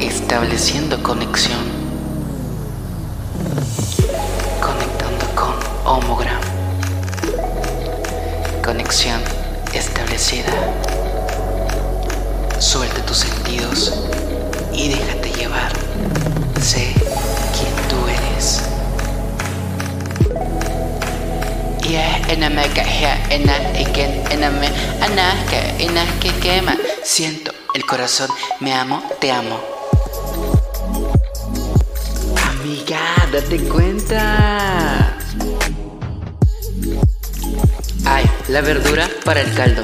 Estableciendo conexión. Conectando con Homogram. Conexión establecida. Suelta tus sentidos y déjate llevar. Sé quién tú eres. Siento el corazón, me amo, te amo. Amiga, date cuenta. Ay, la verdura para el caldo.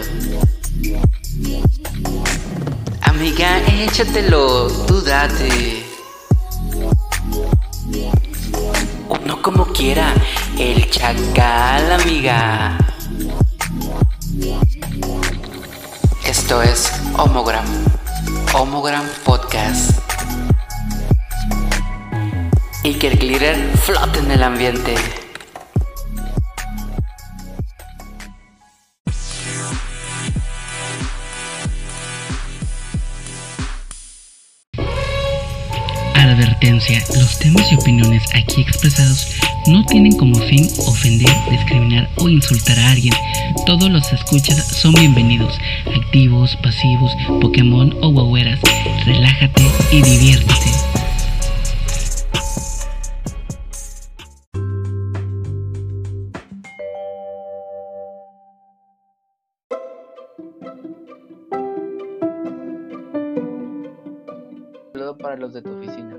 Amiga, échatelo, tú date. Uno como quiera, el chacal, amiga. Esto es Homogram, Homogram Podcast. Y que el glitter flote en el ambiente. Advertencia, los temas y opiniones aquí expresados no tienen como fin ofender, discriminar o insultar a alguien. Todos los escuchas son bienvenidos, activos, pasivos, Pokémon o guagueras. Relájate y diviértete. Para los de tu oficina.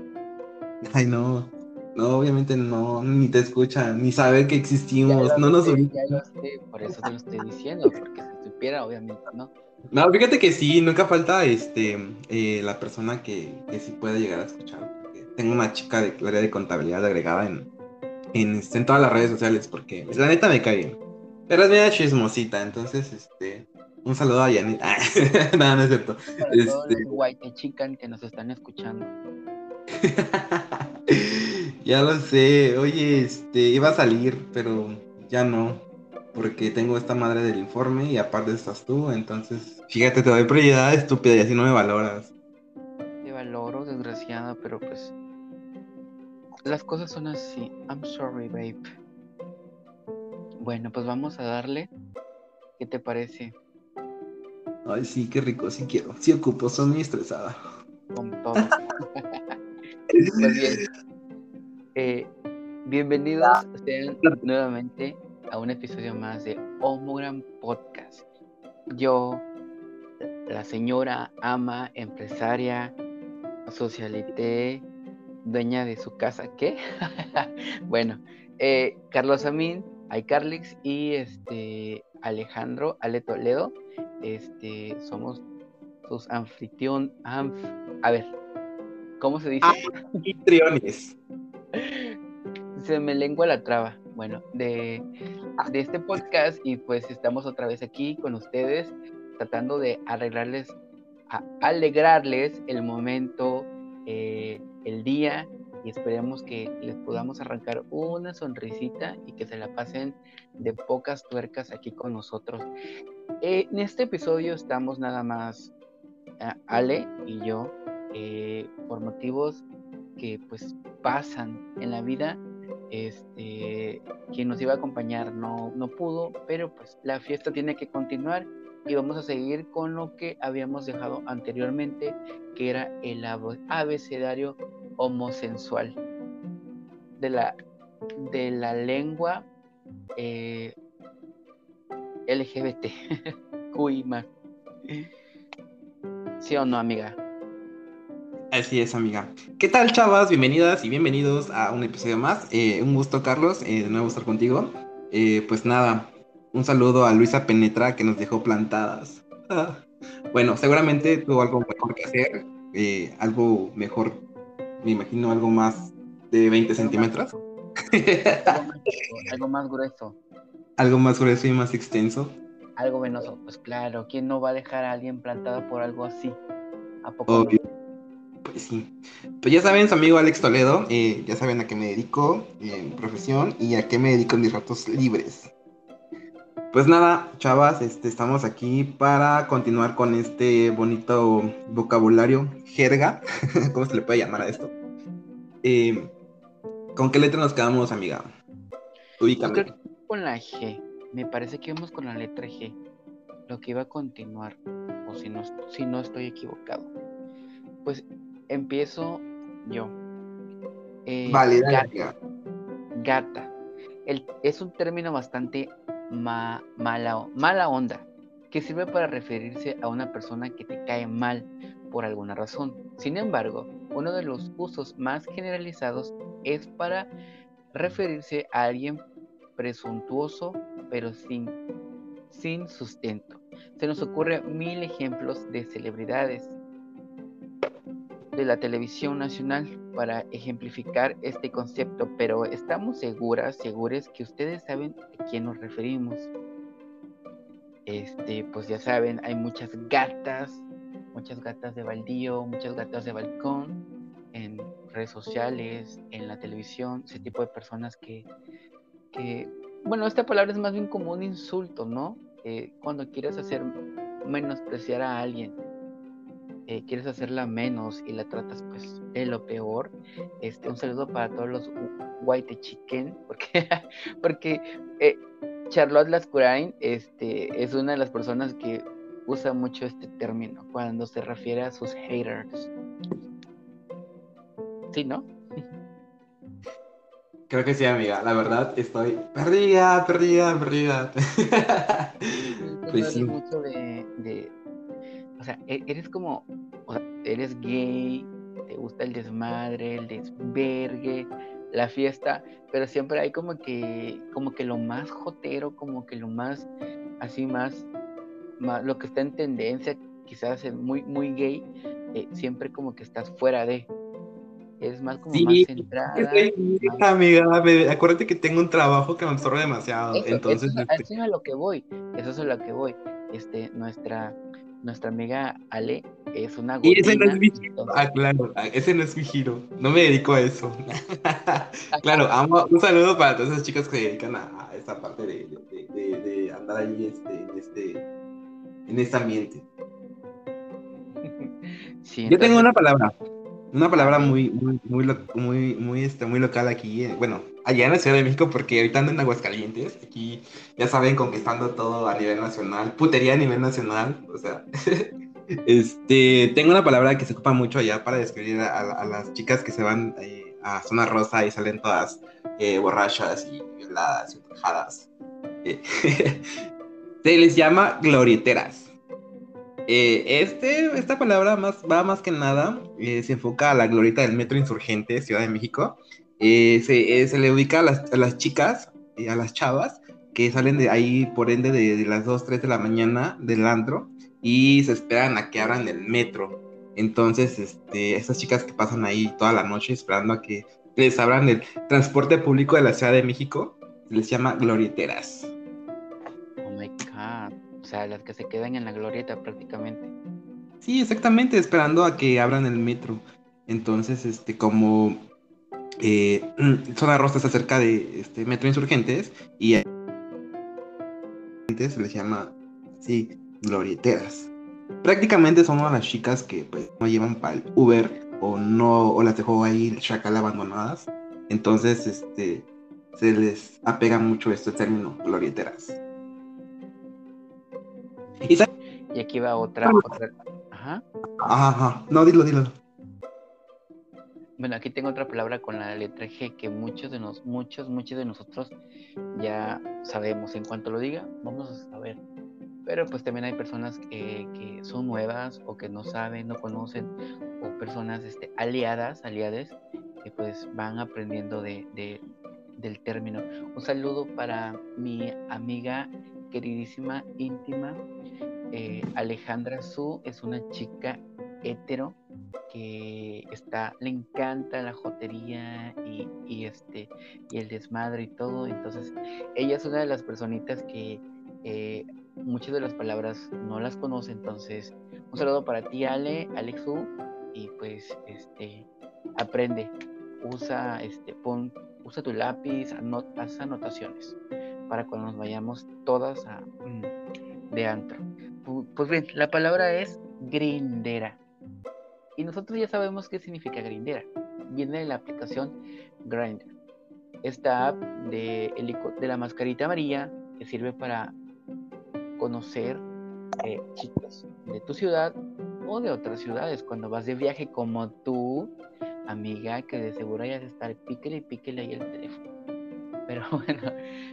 Ay, no. No, obviamente no, ni te escuchan, ni saber que existimos, no nos ubican. por eso te lo estoy diciendo, porque si supiera, obviamente, ¿no? No, fíjate que sí, nunca falta este eh, la persona que, que sí puede llegar a escuchar. Tengo una chica de área de contabilidad agregada en, en, este, en todas las redes sociales, porque pues, la neta me cae bien. Pero es media chismosita, entonces, este, un saludo a Janet. Ah, no, no es cierto. Para todos Este- los white chican que nos están escuchando. ya lo sé. Oye, este, iba a salir, pero ya no. Porque tengo esta madre del informe y aparte estás tú. Entonces, fíjate, te doy prioridad, estúpida, y así no me valoras. Te valoro, desgraciada, pero pues. Las cosas son así. I'm sorry, babe. Bueno, pues vamos a darle. ¿Qué te parece? Ay, sí, qué rico, sí quiero. Sí ocupo, soy muy estresada. Con todo. Pues bien. Eh, bienvenidos sean nuevamente a un episodio más de Homogram Podcast. Yo, la señora ama, empresaria, socialité, dueña de su casa, ¿qué? bueno, eh, Carlos Amin, iCarlix y este Alejandro Ale Toledo, este, somos sus anfitrión, anf- a ver, ¿cómo se dice? Anfitriones. Se me lengua la traba. Bueno, de, de este podcast y pues estamos otra vez aquí con ustedes tratando de arreglarles, a- alegrarles el momento, eh, el día y esperemos que les podamos arrancar una sonrisita y que se la pasen de pocas tuercas aquí con nosotros. Eh, en este episodio estamos nada más eh, Ale y yo eh, por motivos que pues pasan en la vida. Este, quien nos iba a acompañar no, no pudo, pero pues la fiesta tiene que continuar y vamos a seguir con lo que habíamos dejado anteriormente, que era el abecedario homosensual de la, de la lengua eh, LGBT. Más. ¿Sí o no, amiga? Así es, amiga. ¿Qué tal, chavas? Bienvenidas y bienvenidos a un episodio más. Eh, un gusto, Carlos, eh, de nuevo estar contigo. Pues nada, un saludo a Luisa Penetra que nos dejó plantadas. Bueno, seguramente tuvo algo mejor que hacer. algo mejor, me imagino, algo más de 20 centímetros. Algo más, algo más grueso, algo más grueso y más extenso. algo venoso. Pues claro, ¿quién no va a dejar a alguien plantada por algo así? ¿A poco no? Obvio. Pues sí. Pues ya saben, su amigo Alex Toledo, eh, ya saben a qué me dedico en profesión y a qué me dedico en mis ratos libres. Pues nada, chavas, este, estamos aquí para continuar con este bonito vocabulario, jerga, ¿cómo se le puede llamar a esto? Eh, ¿Con qué letra nos quedamos, amiga? Ubícame. Con la G. Me parece que vamos con la letra G. Lo que iba a continuar, o si no, si no estoy equivocado. Pues empiezo yo. Eh, vale, gata. Gata. es un término bastante mala, mala onda, que sirve para referirse a una persona que te cae mal por alguna razón. Sin embargo, uno de los usos más generalizados es para referirse a alguien presuntuoso pero sin, sin sustento. Se nos ocurre mil ejemplos de celebridades de la televisión nacional para ejemplificar este concepto, pero estamos seguras, seguras que ustedes saben a quién nos referimos. Este, pues ya saben, hay muchas gatas, muchas gatas de baldío, muchas gatas de balcón en redes sociales, en la televisión, ese tipo de personas que, bueno, esta palabra es más bien como un insulto, ¿no? Cuando quieres hacer menospreciar a alguien, eh, quieres hacerla menos y la tratas pues de lo peor, este, un saludo para todos los white chicken, porque, porque eh, Charlotte Lascurain este, es una de las personas que usa mucho este término cuando se refiere a sus haters. ¿Sí, no? Creo que sí, amiga. La verdad, estoy perdida, perdida, perdida. pues sí. mucho de o sea, e-, eres como, o sea, eres gay, te gusta el desmadre, el desvergue, la fiesta, pero siempre hay como que, como que lo más jotero, como que lo más, así más, lo que está en tendencia, quizás es muy, muy gay, eh, siempre como que estás fuera de, es más como más centrada. amiga, acuérdate que tengo un trabajo que me absorbe demasiado. entonces, eso, este es a lo que voy, eso es a lo que voy. Este, nuestra, nuestra amiga Ale es una Y ese no es mi giro. Ah, claro, ah, ese no es mi giro. No me dedico a eso. claro, un saludo para todas esas chicas que se dedican a, esta parte de, de, andar ahí este, este, en este ambiente. Yo tengo una palabra. Una palabra muy, muy, muy, muy, muy, este, muy local aquí, eh, bueno, allá en la Ciudad de México, porque ahorita ando en Aguascalientes, aquí ya saben, conquistando todo a nivel nacional, putería a nivel nacional, o sea, este, tengo una palabra que se ocupa mucho allá para describir a, las chicas que se van eh, a zona rosa y salen todas eh, borrachas y violadas y empujadas. se les llama glorieteras. Eh, este, esta palabra más, va más que nada, eh, se enfoca a la glorieta del Metro Insurgente, Ciudad de México. Eh, se, le ubica a las, chicas, a las chavas, que salen de ahí por ende de, las 2, 3 de la mañana del antro y se esperan a que abran el metro. Entonces, este, estas chicas que pasan ahí toda la noche esperando a que les abran el transporte público de la Ciudad de México, se les llama glorieteras. O sea, las que se quedan en la glorieta prácticamente. Sí, exactamente, esperando a que abran el metro. Entonces, este, como eh, Zona Rosa está cerca de este Metro Insurgentes y se les llama así glorieteras. Prácticamente son las chicas que pues no llevan para el Uber o no o las dejó ahí chacal abandonadas. Entonces, este se les apega mucho este término glorieteras. Y, aquí va otra, Ajá. Ajá, no, dilo, dilo. Bueno, aquí tengo otra palabra con la letra G que muchos de nos, muchos, muchos de nosotros ya sabemos. En cuanto lo diga, vamos a saber. Pero pues también hay personas que, que son nuevas o que no saben, no conocen, o personas este, aliadas, aliades, que pues van aprendiendo de, de, del término. Un saludo para mi amiga queridísima, íntima, eh, Alejandra Su es una chica hetero que está, le encanta la jotería y, este y el desmadre y todo. Entonces, ella es una de las personitas que eh, muchas de las palabras no las conoce. Entonces, un saludo para ti, Ale, Alexu, y pues este aprende, usa este, pon, usa tu lápiz, haz anotaciones para cuando nos vayamos todas a, mm, de antro. Pues bien, la palabra es grindera. Y nosotros ya sabemos qué significa grindera. Viene de la aplicación Grindr. Esta app de, la mascarita amarilla que sirve para conocer eh, chicos de tu ciudad o de otras ciudades. Cuando vas de viaje como tú, amiga, que de seguro ya de estar píquele y píquele ahí el teléfono. Pero bueno,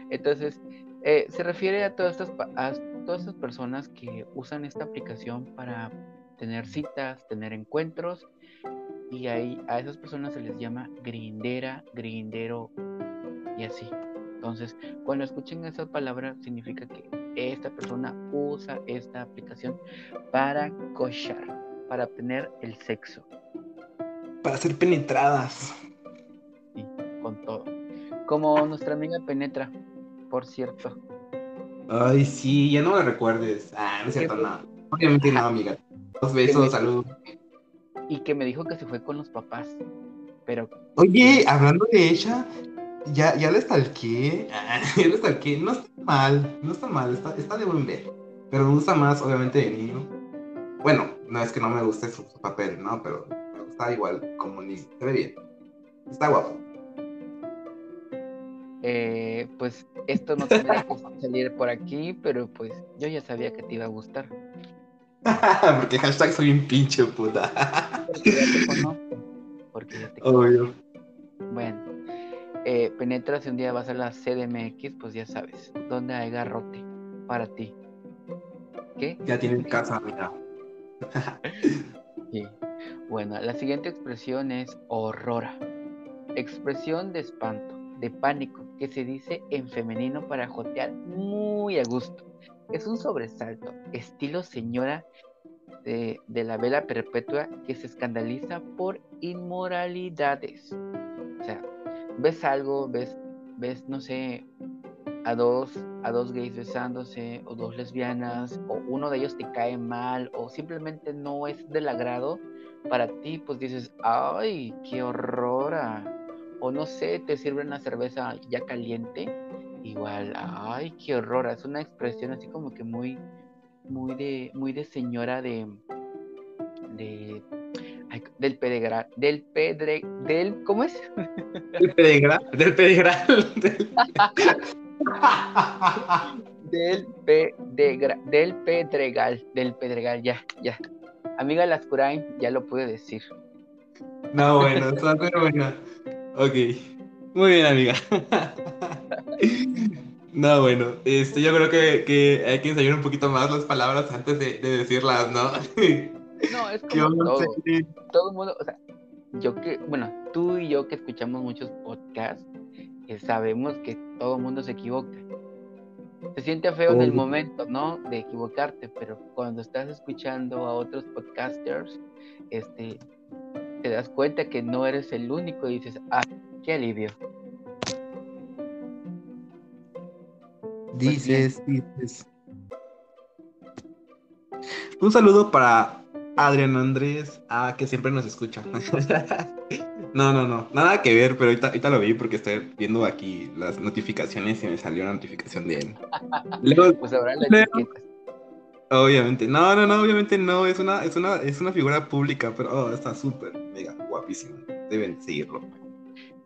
entonces eh, se refiere a todas, estas, a todas estas personas que usan esta aplicación para tener citas, tener encuentros y ahí a esas personas se les llama grindera, grindero y así. Entonces, cuando escuchen esa palabra significa que esta persona usa esta aplicación para cochar, para obtener el sexo. Para ser penetradas. Sí, con todo. Como nuestra amiga Penetra, por cierto. Ay, sí, ya no me recuerdes. Ah, no es cierto, no. Obviamente no, amiga. Dos besos, salud. Y que me dijo que se fue con los papás. Pero. Oye, hablando de ella, ya, ya le stalkeé. ya le stalkeé. No está mal, no está mal, está, está de buen ver. Pero me gusta más, obviamente, de niño. Bueno, no es que no me guste su, papel, ¿no? Pero me gusta igual como niño. Se ve bien. Está guapo. Eh, pues esto no tendría que salir por aquí, pero pues yo ya sabía que te iba a gustar. Porque hashtag soy un pinche puta. Porque ya te conozco. Porque ya te conozco. Bueno, eh, penetra si un día vas a la CDMX, pues ya sabes, ¿dónde hay garrote para ti? ¿Qué? Ya tienen casa, mira. sí. Bueno, la siguiente expresión es horrora. Expresión de espanto, de pánico, que se dice en femenino para jotear muy a gusto. Es un sobresalto, estilo señora de, la vela perpetua que se escandaliza por inmoralidades. O sea, ves algo, ves, ves, no sé, a dos, a dos gays besándose, o dos lesbianas, o uno de ellos te cae mal, o simplemente no es del agrado para ti, pues dices, ay, qué horror. O no sé, te sirven la cerveza ya caliente igual, ay, qué horror, es una expresión así como que muy, muy de, muy de señora de, de, del pedregral, del pedre, del, ¿cómo es? Del del. Del, pedregral, del pedregal, del pedregal, ya, ya. Amiga Lascurain, ya lo pude decir. No, bueno, está muy buena. Ok. Muy bien, amiga. No, bueno, este, yo creo que, hay que ensayar un poquito más las palabras antes de, decirlas, ¿no? No, es como todo, todo el mundo, o sea, yo que, bueno, tú y yo que escuchamos muchos podcasts, que sabemos que todo el mundo se equivoca. Se siente feo en el momento, ¿no? De equivocarte, pero cuando estás escuchando a otros podcasters, este, te das cuenta que no eres el único y dices, ah, qué alivio. Pues dices, dices. Un saludo para Adriano Andrés, ah, que siempre nos escucha. no, no, no, nada que ver, pero ahorita, lo vi porque estoy viendo aquí las notificaciones y me salió una notificación de él. pues ahora la Obviamente, no, no, no, obviamente no, es una, es una, es una figura pública, pero oh, está súper, mega guapísimo. Deben seguirlo.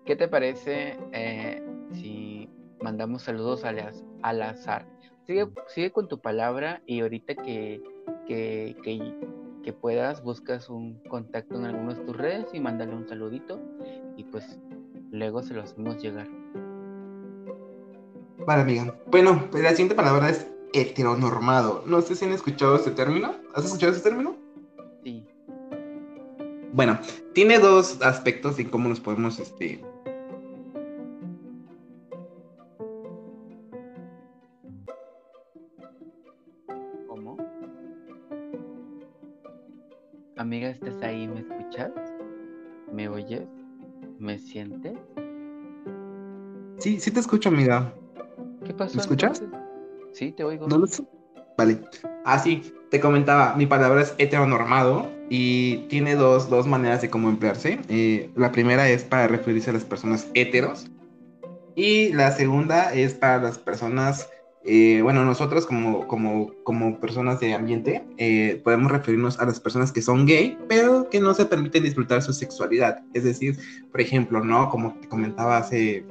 ¿Qué te parece eh, si mandamos saludos al azar? Sigue, sigue con tu palabra y ahorita que, que, que, puedas, buscas un contacto en alguna de tus redes y mándale un saludito y pues luego se lo hacemos llegar. Vale, amiga. Bueno, pues la siguiente palabra es heteronormado. No sé si han escuchado este término. ¿Has escuchado ese término? Sí. Bueno, tiene dos aspectos en cómo nos podemos este, Amiga, ¿estás ahí? ¿Me escuchas? ¿Me oyes? ¿Me sientes? Sí, sí te escucho, amiga. ¿Qué pasó? ¿Me escuchas? Sí, te oigo. ¿No lo sé? Vale. Ah, sí, te comentaba, mi palabra es heteronormado y tiene dos, dos maneras de cómo emplearse. Eh, la primera es para referirse a las personas heteros Y la segunda es para las personas, eh, bueno, nosotros como, como, como personas de ambiente, eh, podemos referirnos a las personas que son gay, pero que no se permiten disfrutar su sexualidad. Es decir, por ejemplo, ¿no? Como te comentaba hace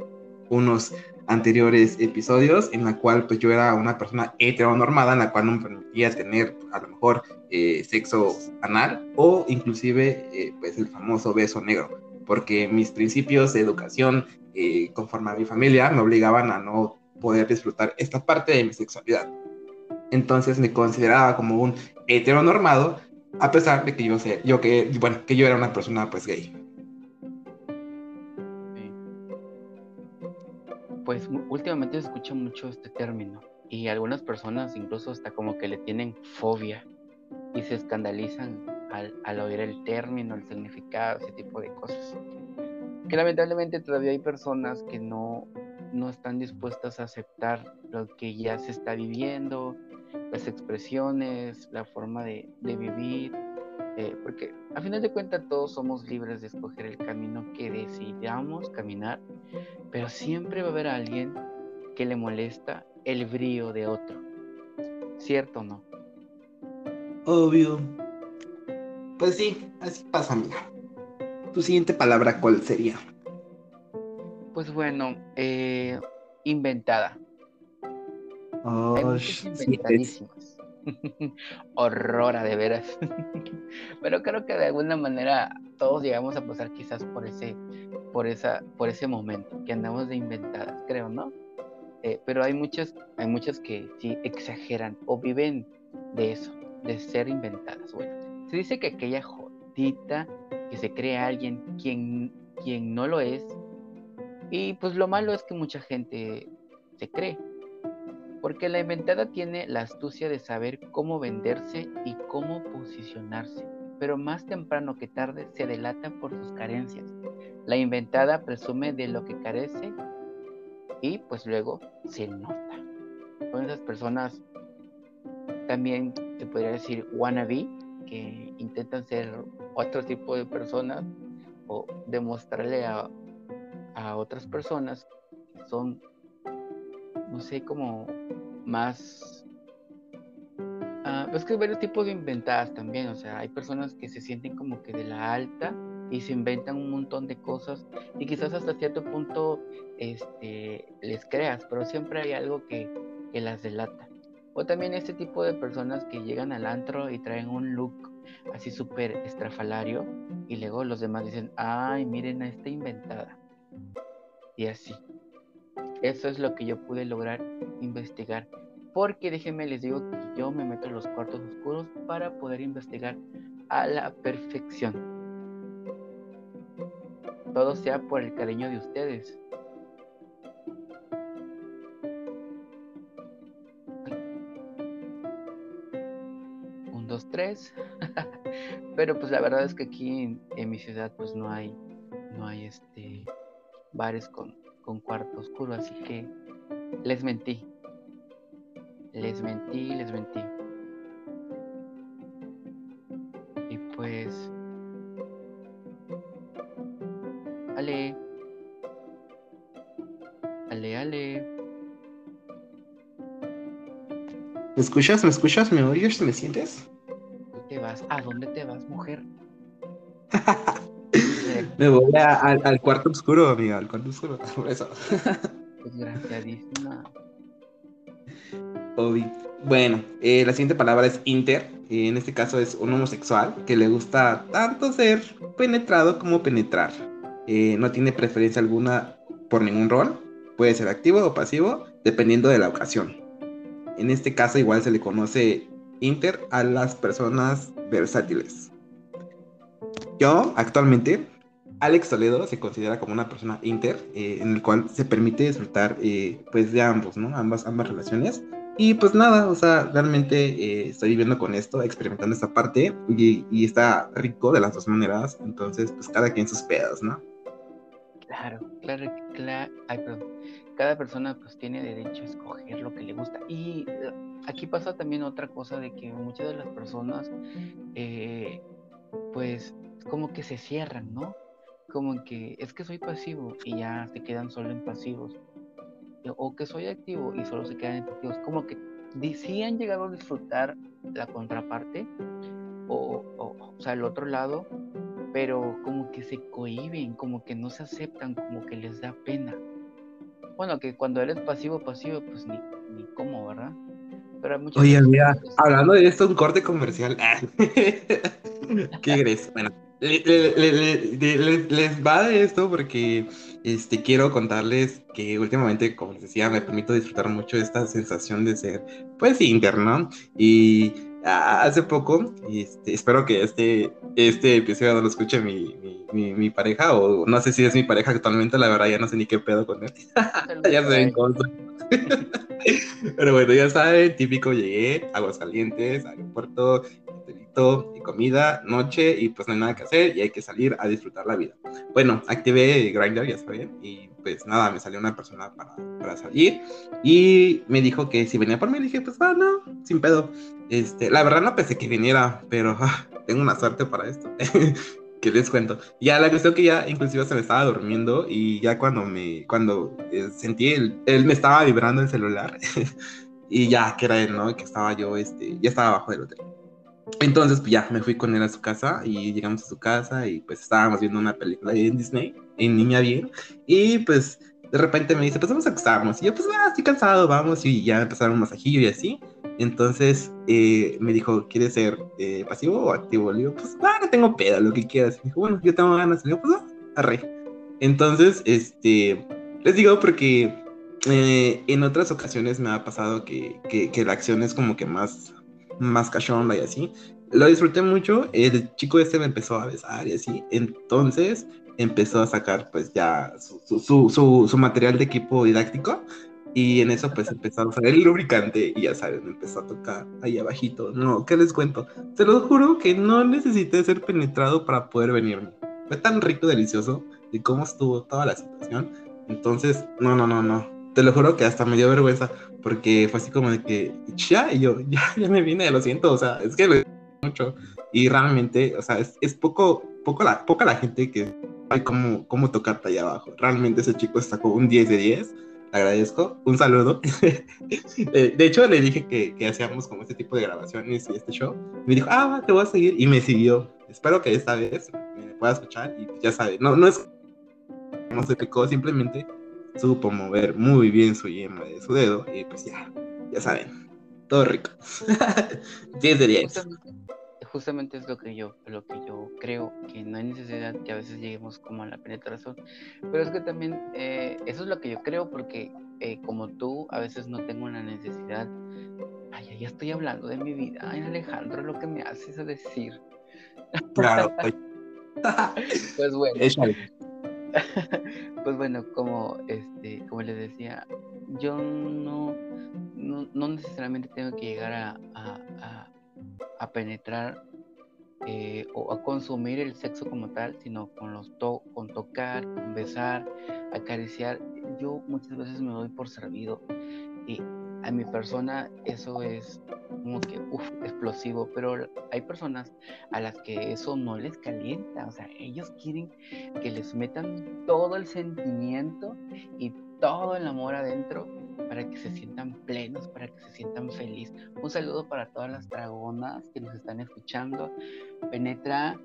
unos anteriores episodios en la cual pues yo era una persona heteronormada en la cual no me permitía tener a lo mejor eh, sexo anal o inclusive eh, pues el famoso beso negro porque mis principios de educación eh, conforme a mi familia me obligaban a no poder disfrutar esta parte de mi sexualidad. Entonces me consideraba como un heteronormado a pesar de que yo sé yo que bueno que yo era una persona pues gay pues últimamente se escucha mucho este término y algunas personas incluso hasta como que le tienen fobia y se escandalizan al, oír el término, el significado, ese tipo de cosas. Que lamentablemente todavía hay personas que no, no están dispuestas a aceptar lo que ya se está viviendo, las expresiones, la forma de, de vivir, eh, porque a final de cuentas todos somos libres de escoger el camino que decidamos caminar, pero siempre va a haber alguien que le molesta el brillo de otro. ¿Cierto o no? Obvio. Pues sí, así pasa, amiga. ¿Tu siguiente palabra cuál sería? Pues bueno, eh, inventada. Oh, Horrora, de veras. Pero creo que de alguna manera todos llegamos a pasar quizás por ese, por esa, por ese momento, que andamos de inventadas, creo, ¿no? Eh, pero hay muchas, hay muchas que sí exageran o viven de eso, de ser inventadas. Bueno, se dice que aquella jodita que se cree alguien quien, quien no lo es, y pues lo malo es que mucha gente se cree porque la inventada tiene la astucia de saber cómo venderse y cómo posicionarse, pero más temprano que tarde se delata por sus carencias. La inventada presume de lo que carece y pues luego se nota. Son esas personas también se podría decir wannabe, que intentan ser otro tipo de personas o demostrarle a, a otras personas que son no sé, como más... Uh, es que hay varios tipos de inventadas también, o sea, hay personas que se sienten como que de la alta y se inventan un montón de cosas y quizás hasta cierto punto este, les creas, pero siempre hay algo que, que las delata. O también este tipo de personas que llegan al antro y traen un look así súper estrafalario y luego los demás dicen, ay, miren a esta inventada. Y así. Eso es lo que yo pude lograr investigar. Porque déjenme les digo que yo me meto en los cuartos oscuros para poder investigar a la perfección. Todo sea por el cariño de ustedes. Un, dos, tres. Pero pues la verdad es que aquí en, en mi ciudad pues no hay, no hay este bares con con cuarto oscuro, así que les mentí. Les mentí, les mentí. Y pues... Ale. Ale, ale. ¿Me escuchas? ¿Me escuchas? ¿Me oyes? ¿Me sientes? ¿Dónde te vas? ¿A dónde te vas, mujer? Me voy al cuarto oscuro, amiga, al cuarto oscuro, por eso. Bueno, eh, la siguiente palabra es inter. En este caso es un homosexual que le gusta tanto ser penetrado como penetrar. Eh, no tiene preferencia alguna por ningún rol. Puede ser activo o pasivo, dependiendo de la ocasión. En este caso igual se le conoce inter a las personas versátiles. Yo actualmente Alex Toledo se considera como una persona inter, eh, en el cual se permite disfrutar eh, pues de ambos, ¿no? Ambas, ambas relaciones. Y pues nada, o sea, realmente eh, estoy viviendo con esto, experimentando esta parte y, está rico de las dos maneras, entonces pues cada quien sus pedos, ¿no? Claro, claro, claro, ay, perdón. Cada persona pues tiene derecho a escoger lo que le gusta. Y aquí pasa también otra cosa de que muchas de las personas pues como que se cierran, ¿no? como que es que soy pasivo y ya se quedan solo en pasivos. O que soy activo y solo se quedan inactivos, como que sí han llegado a disfrutar la contraparte o, o, o sea, el otro lado, pero como que se cohiben, como que no se aceptan, como que les da pena. Bueno, que cuando eres pasivo, pasivo, pues ni, ni cómo, ¿verdad? Pero Oye, mira, hablando de esto, un corte comercial. ¿Qué crees? Bueno, les va de esto porque este, quiero contarles que últimamente, como les decía, me permito disfrutar mucho de esta sensación de ser, pues, interno. Y hace poco, este, espero que este, este episodio no lo escuche mi, mi, mi, pareja, o no sé si es mi pareja actualmente, la verdad ya no sé ni qué pedo con él. ya se Pero bueno, ya saben, típico, llegué, aguas calientes, aeropuerto, y comida, noche, y pues no hay nada que hacer y hay que salir a disfrutar la vida. Bueno, activé Grindr, ya saben, y pues nada, me salió una persona para, para salir y me dijo que si venía por mí, dije, pues va, no, sin pedo. Este, la verdad no pensé que viniera, pero ah, tengo una suerte para esto. que les cuento. Ya la cuestión que ya inclusive se me estaba durmiendo y ya cuando me cuando eh, sentí él, él me estaba vibrando el celular y ya que era él, ¿no? Que estaba yo este ya estaba abajo del hotel. Entonces, pues ya me fui con él a su casa y llegamos a su casa y pues estábamos viendo una película en Disney, en Niña Bien, y pues de repente me dice, pues vamos a acostarnos. Y yo, pues, ah, estoy cansado, vamos, y ya empezaron un masajillo y así. Entonces eh, me dijo, ¿quieres ser eh, pasivo o activo? Le digo, pues, ah, no tengo pedo, lo que quieras. Y dijo, bueno, yo tengo ganas. Le digo, pues, ah, arre. Entonces, este, les digo porque eh, en otras ocasiones me ha pasado que, que, que la acción es como que más más cachonda y así. Lo disfruté mucho, el chico este me empezó a besar y así, entonces empezó a sacar pues ya su, su, su, material de equipo didáctico y en eso pues empezó a usar el lubricante y ya saben, empezó a tocar ahí abajito. No, ¿qué les cuento? Se lo juro que no necesité ser penetrado para poder venirme. Fue tan rico, delicioso de cómo estuvo toda la situación. Entonces, no, no, no, no. Te lo juro que hasta me dio vergüenza porque fue así como de que ya, y yo, ya, ya me vine, lo siento, o sea, es que lo mucho. Y realmente, o sea, es, es, poco, poco la, poca la gente que sabe cómo, cómo tocarte allá abajo. Realmente ese chico sacó un 10 de 10. Le agradezco. Un saludo. de hecho, le dije que, que, hacíamos como este tipo de grabaciones y este show. Me dijo, ah, te voy a seguir. Y me siguió. Espero que esta vez me pueda escuchar. Y ya sabe, no, no es. No se picó, simplemente supo mover muy bien su yema de su dedo y pues ya, ya saben, todo rico. 10 de 10. Justamente, es lo que yo lo que yo creo que no hay necesidad que a veces lleguemos como a la penetración pero es que también eh, eso es lo que yo creo porque eh, como tú a veces no tengo una necesidad. Ay ya estoy hablando de mi vida. Ay Alejandro lo que me haces decir. Claro pues bueno pues bueno, como este, como les decía, yo no, no, necesariamente tengo que llegar a, penetrar eh, o a consumir el sexo como tal, sino con los to con tocar, con besar, acariciar. Yo muchas veces me doy por servido y a mi persona eso es como que uf, explosivo, pero hay personas a las que eso no les calienta, o sea, ellos quieren que les metan todo el sentimiento y todo el amor adentro para que se sientan plenos, para que se sientan felices. Un saludo para todas las dragonas que nos están escuchando. Penetra.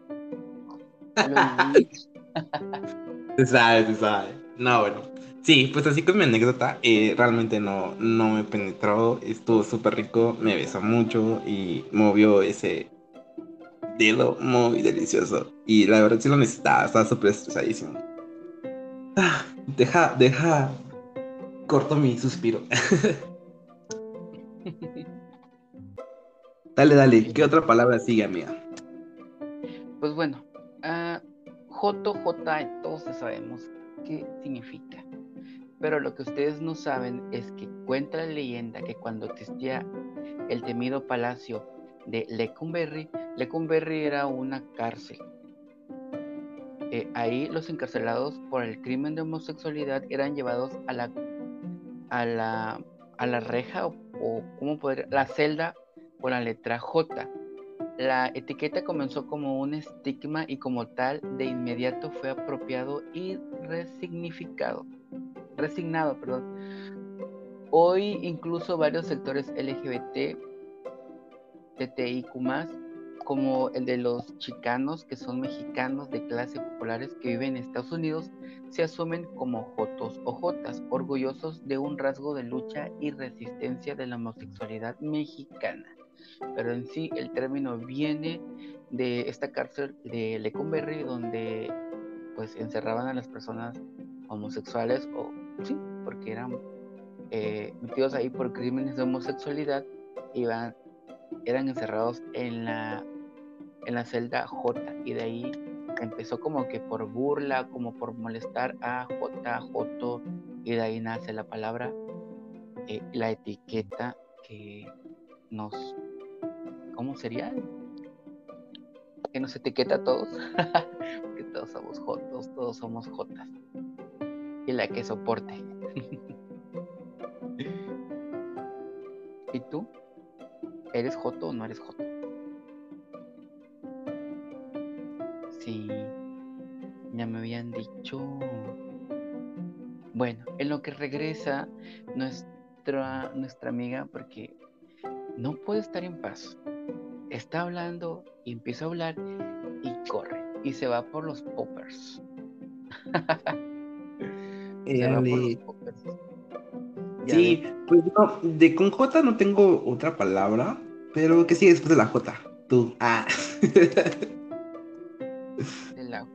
se sabe, se sabe. No, bueno. Sí, pues así con mi anécdota, eh, realmente no, no me penetró, estuvo súper rico, me besó mucho y movió ese dedo muy delicioso. Y la verdad sí lo necesitaba, estaba súper estresadísimo. Ah, deja, deja, corto mi suspiro. dale, dale, ¿qué otra palabra sigue, amiga? Pues bueno, uh, JJ, todos sabemos qué significa. Pero lo que ustedes no saben es que cuenta la leyenda que cuando existía el temido palacio de Lecumberri, Lecumberri era una cárcel. Eh, ahí los encarcelados por el crimen de homosexualidad eran llevados a la a la, a la reja o, o ¿cómo poder? la celda con la letra J. La etiqueta comenzó como un estigma y como tal de inmediato fue apropiado y resignificado resignado, perdón. hoy incluso varios sectores LGBT, TTIQ como el de los chicanos, que son mexicanos de clase populares que viven en Estados Unidos, se asumen como jotos o jotas, orgullosos de un rasgo de lucha y resistencia de la homosexualidad mexicana. Pero en sí el término viene de esta cárcel de Lecumberri, donde pues encerraban a las personas homosexuales o sí, porque eran eh, metidos ahí por crímenes de homosexualidad, iban, eran encerrados en la en la celda J y de ahí empezó como que por burla, como por molestar a J, J y de ahí nace la palabra, eh, la etiqueta que nos, ¿cómo sería? Que nos etiqueta a todos, que todos somos Jotos, todos somos Jotas y la que soporte. ¿Y tú? ¿Eres Joto o no eres Joto? Sí, ya me habían dicho. Bueno, en lo que regresa nuestra, nuestra amiga, porque no puede estar en paz. Está hablando y empieza a hablar y corre y se va por los poppers. Sí, pues no, de con J no tengo otra palabra, pero que sigue después de la J. Tú. Ah.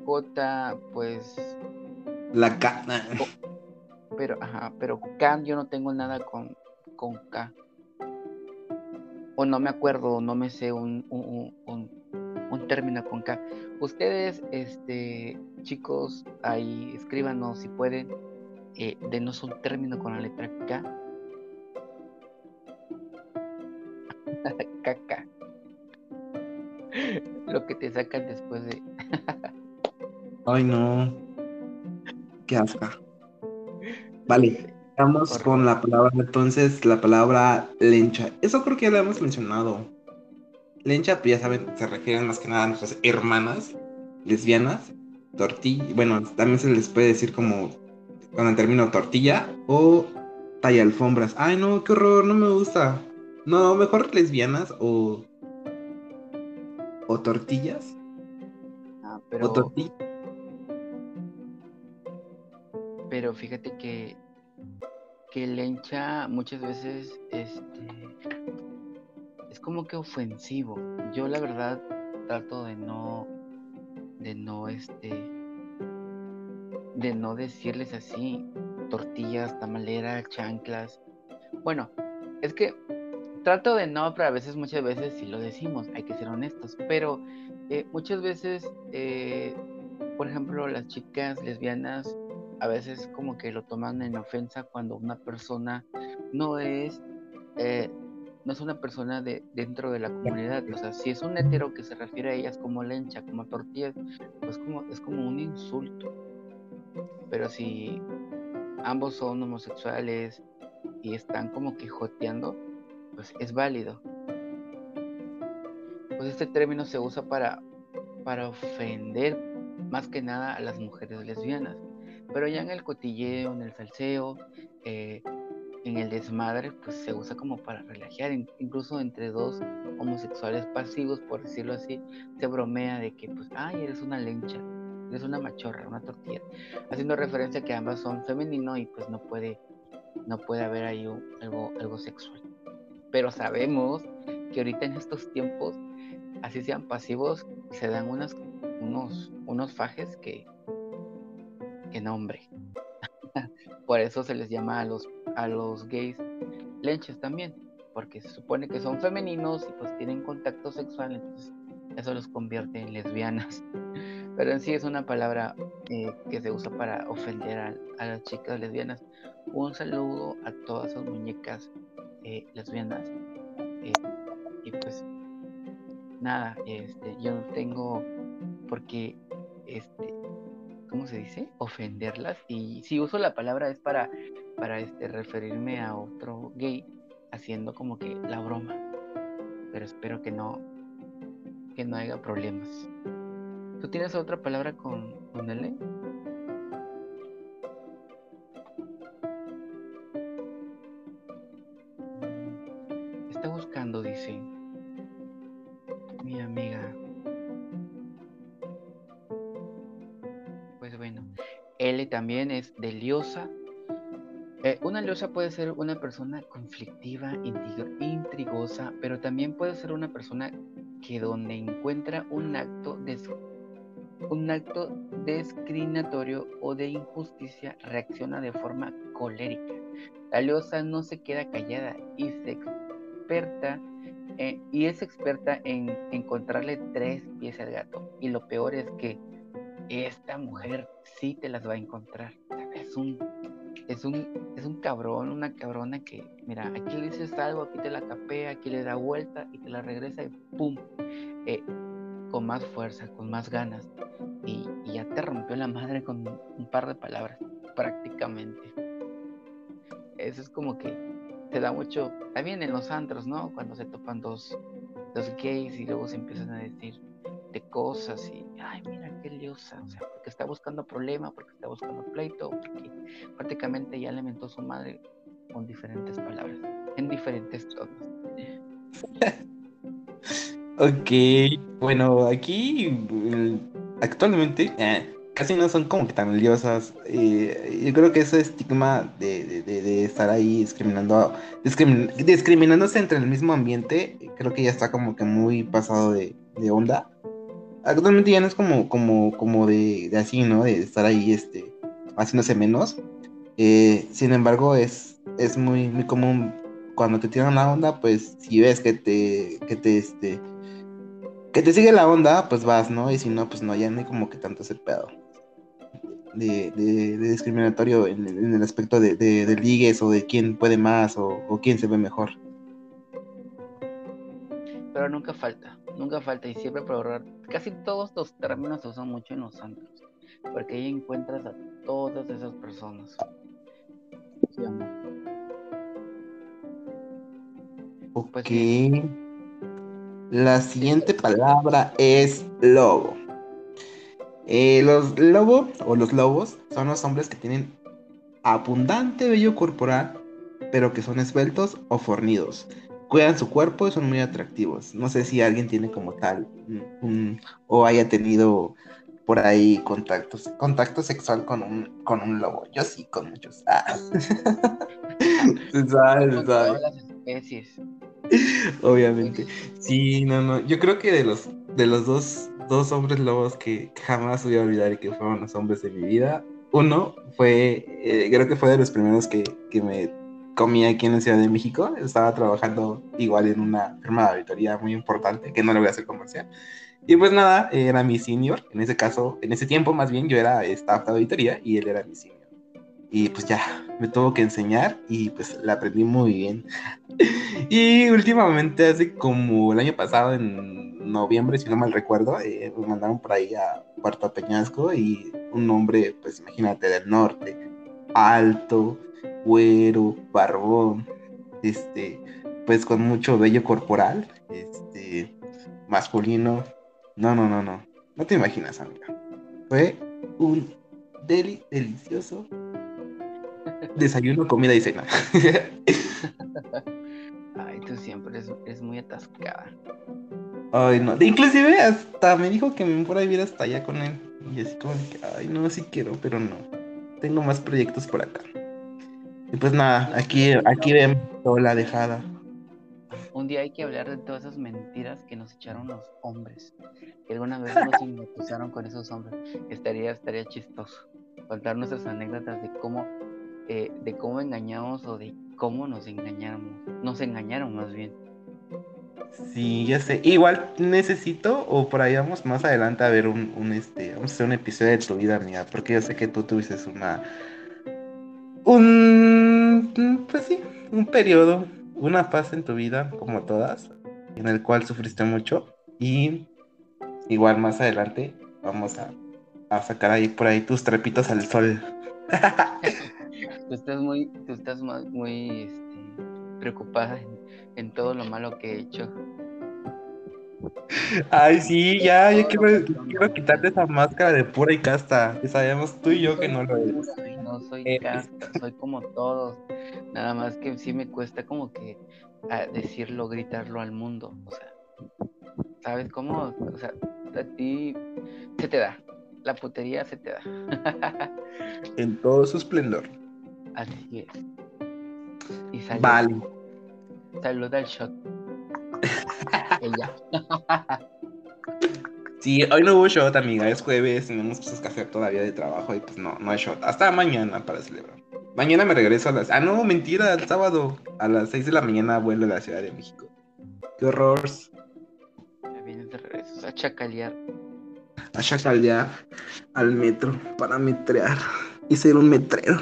J, pues. La K. Pero, ajá, pero K yo no tengo nada con, con K. O no me acuerdo, no me sé un, un, un, término con K. Ustedes, este, chicos, ahí escríbanos si pueden, eh, denos un término con la letra K. Caca. Lo que te sacan después de. Ay, no. Qué asca. Vale, vamos con la palabra entonces, la palabra lencha. Eso creo que ya lo hemos mencionado. Lencha, pues ya saben, se refieren más que nada a nuestras hermanas lesbianas. Tortilla, bueno, también se les puede decir como con el término tortilla o talla alfombras. Ay, no, qué horror, no me gusta. No, mejor lesbianas o. o tortillas. Ah, pero. O tortillas pero fíjate que, que lencha muchas veces este, es como que ofensivo. Yo la verdad trato de no, de no, este, de no decirles así, tortillas, tamalera, chanclas. Bueno, es que trato de no, pero a veces, muchas veces sí lo decimos, hay que ser honestos, pero eh, muchas veces, eh, por ejemplo, las chicas lesbianas a veces como que lo toman en ofensa cuando una persona no es eh, no es una persona de dentro de la comunidad. O sea si es un hetero que se refiere a ellas como lencha como tortillas pues como es como un insulto. Pero si ambos son homosexuales y están como que joteando pues es válido. Pues este término se usa para para ofender más que nada a las mujeres lesbianas pero ya en el cotilleo, en el salseo, eh, en el desmadre, pues se usa como para relajar, incluso entre dos homosexuales pasivos, por decirlo así, se bromea de que, pues, ay, eres una lencha, eres una machorra, una tortilla, haciendo referencia a que ambas son femenino y pues no puede, no puede haber ahí algo, algo sexual. Pero sabemos que ahorita en estos tiempos, así sean pasivos, se dan unas, unos, unos fajes que, nombre. Por eso se les llama a los, a los gays lenches también, porque se supone que son femeninos y pues tienen contacto sexual, entonces eso los convierte en lesbianas. Pero en sí es una palabra eh, que se usa para ofender a, las chicas lesbianas. Un saludo a todas esas muñecas eh, lesbianas. Eh, y pues nada, este, yo no tengo porque este ¿cómo se dice? Ofenderlas. Y si uso la palabra es para, para este, referirme a otro gay haciendo como que la broma. Pero espero que no, que no haya problemas. ¿Tú tienes otra palabra con, con L? También es de liosa. Eh, una liosa puede ser una persona conflictiva, intrigosa, pero también puede ser una persona que donde encuentra un acto un acto discriminatorio o de injusticia reacciona de forma colérica. La liosa no se queda callada y se experta eh, y es experta en encontrarle tres pies al gato. Y lo peor es que esta mujer sí te las va a encontrar. Es un, es un, es un cabrón, una cabrona que, mira, aquí le dices algo, aquí te la capea, aquí le da vuelta y te la regresa y ¡pum! Eh, con más fuerza, con más ganas. Y, y, ya te rompió la madre con un par de palabras, prácticamente. Eso es como que te da mucho, también en los antros, ¿no? Cuando se topan dos, dos gays y luego se empiezan a decir de cosas y, ay, mira qué liosa, o sea, porque está buscando problema, porque está buscando pleito, porque prácticamente ya le mentó su madre con diferentes palabras, en diferentes tonos. ok, bueno, aquí actualmente eh, casi no son como que tan liosas. Eh, yo creo que ese estigma de, de, estar ahí discriminando, discriminándose entre el mismo ambiente, creo que ya está como que muy pasado de, onda. Actualmente ya no es como, como, como de, así, ¿no? De estar ahí este, haciéndose menos. Eh, sin embargo, es, es muy, muy común cuando te tiran la onda, pues si ves que te, que te, este, que te sigue la onda, pues vas, ¿no? Y si no, pues no, ya no hay como que tanto ese pedo de, discriminatorio en, el aspecto de, de, ligues o de quién puede más o, quién se ve mejor. Pero nunca falta, nunca falta y siempre por ahorrar. Casi todos los términos se usan mucho en los santos, porque ahí encuentras a todas esas personas. Ok. La siguiente palabra es lobo. Eh, los lobos o los lobos son los hombres que tienen abundante vello corporal, pero que son esbeltos o fornidos. Cuidan su cuerpo y son muy atractivos. No sé si alguien tiene como tal o haya tenido por ahí contactos, contacto sexual con un, con un lobo. Yo sí, con muchos. Ah. Todas las especies. Obviamente. Sí, no, no. Yo creo que de los, de los dos dos hombres lobos que jamás voy a olvidar y que fueron los hombres de mi vida. Uno fue, eh, creo que fue de los primeros que, que, me comí aquí en la Ciudad de México. Estaba trabajando igual en una firma de auditoría muy importante, que no le voy a hacer comercial. Y pues nada, era mi senior. En ese caso, en ese tiempo más bien, yo era staff de auditoría y él era mi senior. Y pues ya, me tuvo que enseñar y pues la aprendí muy bien. y últimamente, hace como el año pasado, en noviembre, si no mal recuerdo, eh, me mandaron por ahí a Puerto Peñasco y un hombre, pues imagínate, del norte, alto, güero, barbón, este, pues con mucho vello corporal, este, masculino. No, no, no, no. No te imaginas, amiga. Fue un deli delicioso desayuno, comida y cena. Ay, tú siempre eres muy atascada. Ay, no. Inclusive hasta me dijo que me fuera a vivir hasta allá con él. Y así como que, ay, no, sí quiero, pero no. Tengo más proyectos por acá. Y pues nada, aquí, aquí vemos toda la dejada. Un día hay que hablar de todas esas mentiras que nos echaron los hombres. Que alguna vez nos impulsaron con esos hombres. Estaría, estaría chistoso. Contar nuestras anécdotas de cómo, eh, de cómo engañamos o de cómo nos engañamos. Nos engañaron más bien. Sí, ya sé. Igual necesito, o por ahí vamos más adelante a ver un, este, vamos a hacer un episodio de tu vida, amiga, porque yo sé que tú tuviste una, un, pues sí, un periodo, una fase en tu vida, como todas, en el cual sufriste mucho y igual más adelante vamos a, sacar ahí por ahí tus trepitos al sol. tú estás muy, tú estás muy este, preocupada en todo lo malo que he hecho. Ay, sí, ya, yo quiero, quiero quitarte esa máscara de pura y casta. Que sabemos tú y yo que no lo eres. No soy eh, casta, soy como todos. Nada más que sí me cuesta como que a decirlo, gritarlo al mundo. O sea, ¿sabes cómo? O sea, a ti se te da. La putería se te da. en todo su esplendor. Así es. Y salud. Vale. Salud al shot. Ella. Sí, hoy no hubo shot, amiga. Es jueves, tenemos cosas que hacer todavía de trabajo y pues no, no hay shot. Hasta mañana para celebrar. Mañana me regreso a las. Ah, no, mentira, el sábado a las 6 de la mañana vuelvo a la Ciudad de México. Qué horror. Ya vienes de regreso a chacalear. A chacalear al metro para metrear y ser un metrero.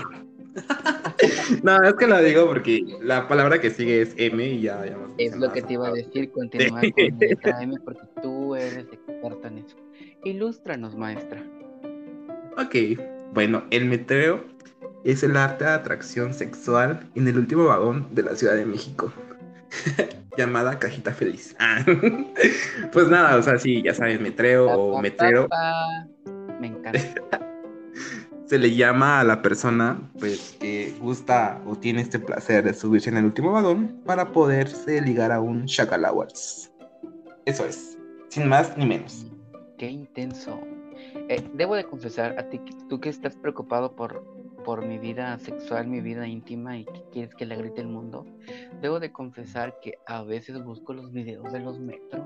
no, es que lo digo porque la palabra que sigue es M y ya. ya es lo que te iba a decir, continúa con M porque tú eres experta en eso. Ilústranos, maestra. Ok, bueno, el metreo es el arte de atracción sexual en el último vagón de la Ciudad de México. llamada cajita feliz. Ah. pues nada, o sea, sí, ya sabes, metreo o metrero. Me encanta. se le llama a la persona pues que gusta o tiene este placer de subirse en el último vagón para poderse ligar a un shakalawals. Eso es, sin más ni menos. Qué intenso. Eh, debo de confesar a ti, tú que estás preocupado por, por mi vida sexual, mi vida íntima y que quieres que le grite el mundo, debo de confesar que a veces busco los videos de los metros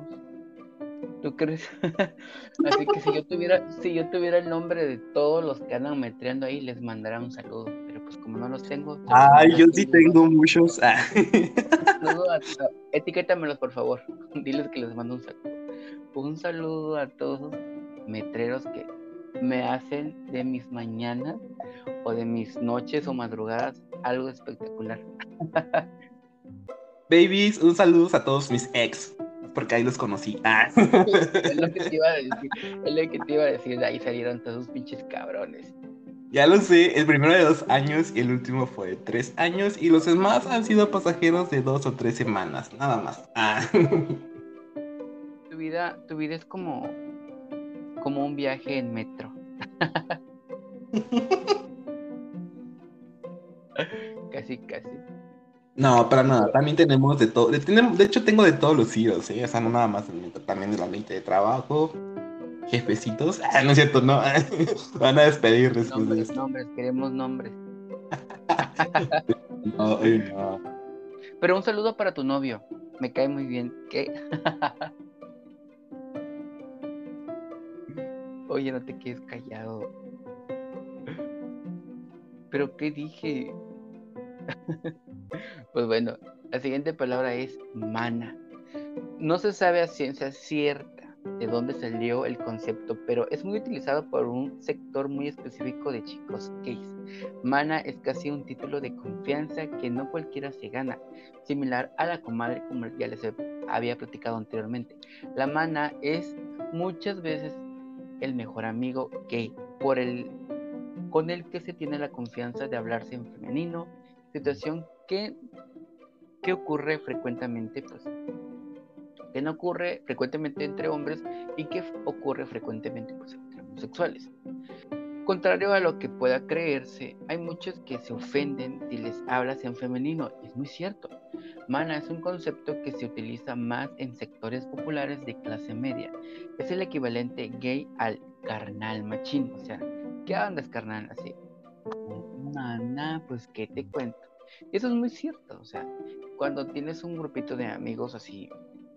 ¿Tú crees? Así que si yo tuviera, si yo tuviera el nombre de todos los que andan metreando ahí, les mandará un saludo. Pero pues como no los tengo. Ay, yo sí tengo muchos. Etiquétamelos, por favor. Diles que les mando un saludo. Un saludo a todos metreros que me hacen de mis mañanas o de mis noches o madrugadas algo espectacular. Babies, un saludo a todos mis ex porque ahí los conocí. Ah. es lo que te iba a decir, es lo que te iba a decir, de ahí salieron todos esos pinches cabrones. Ya lo sé, el primero de dos años y el último fue de tres años y los demás han sido pasajeros de dos o tres semanas, nada más. Ah. Tu vida, tu vida es como, como un viaje en metro. casi, casi. No, para nada. También tenemos de todo. De, de hecho, tengo de todos los giros, ¿eh? O sea, no nada más también de la mente de trabajo. Jefecitos. Ah, no es cierto, no. Van a despedir después nombres, Nombres, queremos nombres. no, no. Pero un saludo para tu novio. Me cae muy bien. ¿Qué? Oye, no te quedes callado. ¿Pero qué dije? Pues bueno, la siguiente palabra es mana. No se sabe a ciencia cierta de dónde salió el concepto, pero es muy utilizado por un sector muy específico de chicos gays. Mana es casi un título de confianza que no cualquiera se gana, similar a la comadre como ya les había platicado anteriormente. La mana es muchas veces el mejor amigo gay por el con el que se tiene la confianza de hablarse en femenino, situación que, que ocurre frecuentemente, pues, que no ocurre frecuentemente entre hombres y que ocurre frecuentemente pues, entre homosexuales. Contrario a lo que pueda creerse, hay muchos que se ofenden si les hablas en femenino, es muy cierto. Mana es un concepto que se utiliza más en sectores populares de clase media. Es el equivalente gay al carnal machín, o sea, ¿qué andas carnal? Así, mana, pues, ¿qué te cuento? Eso es muy cierto, o sea, cuando tienes un grupito de amigos así,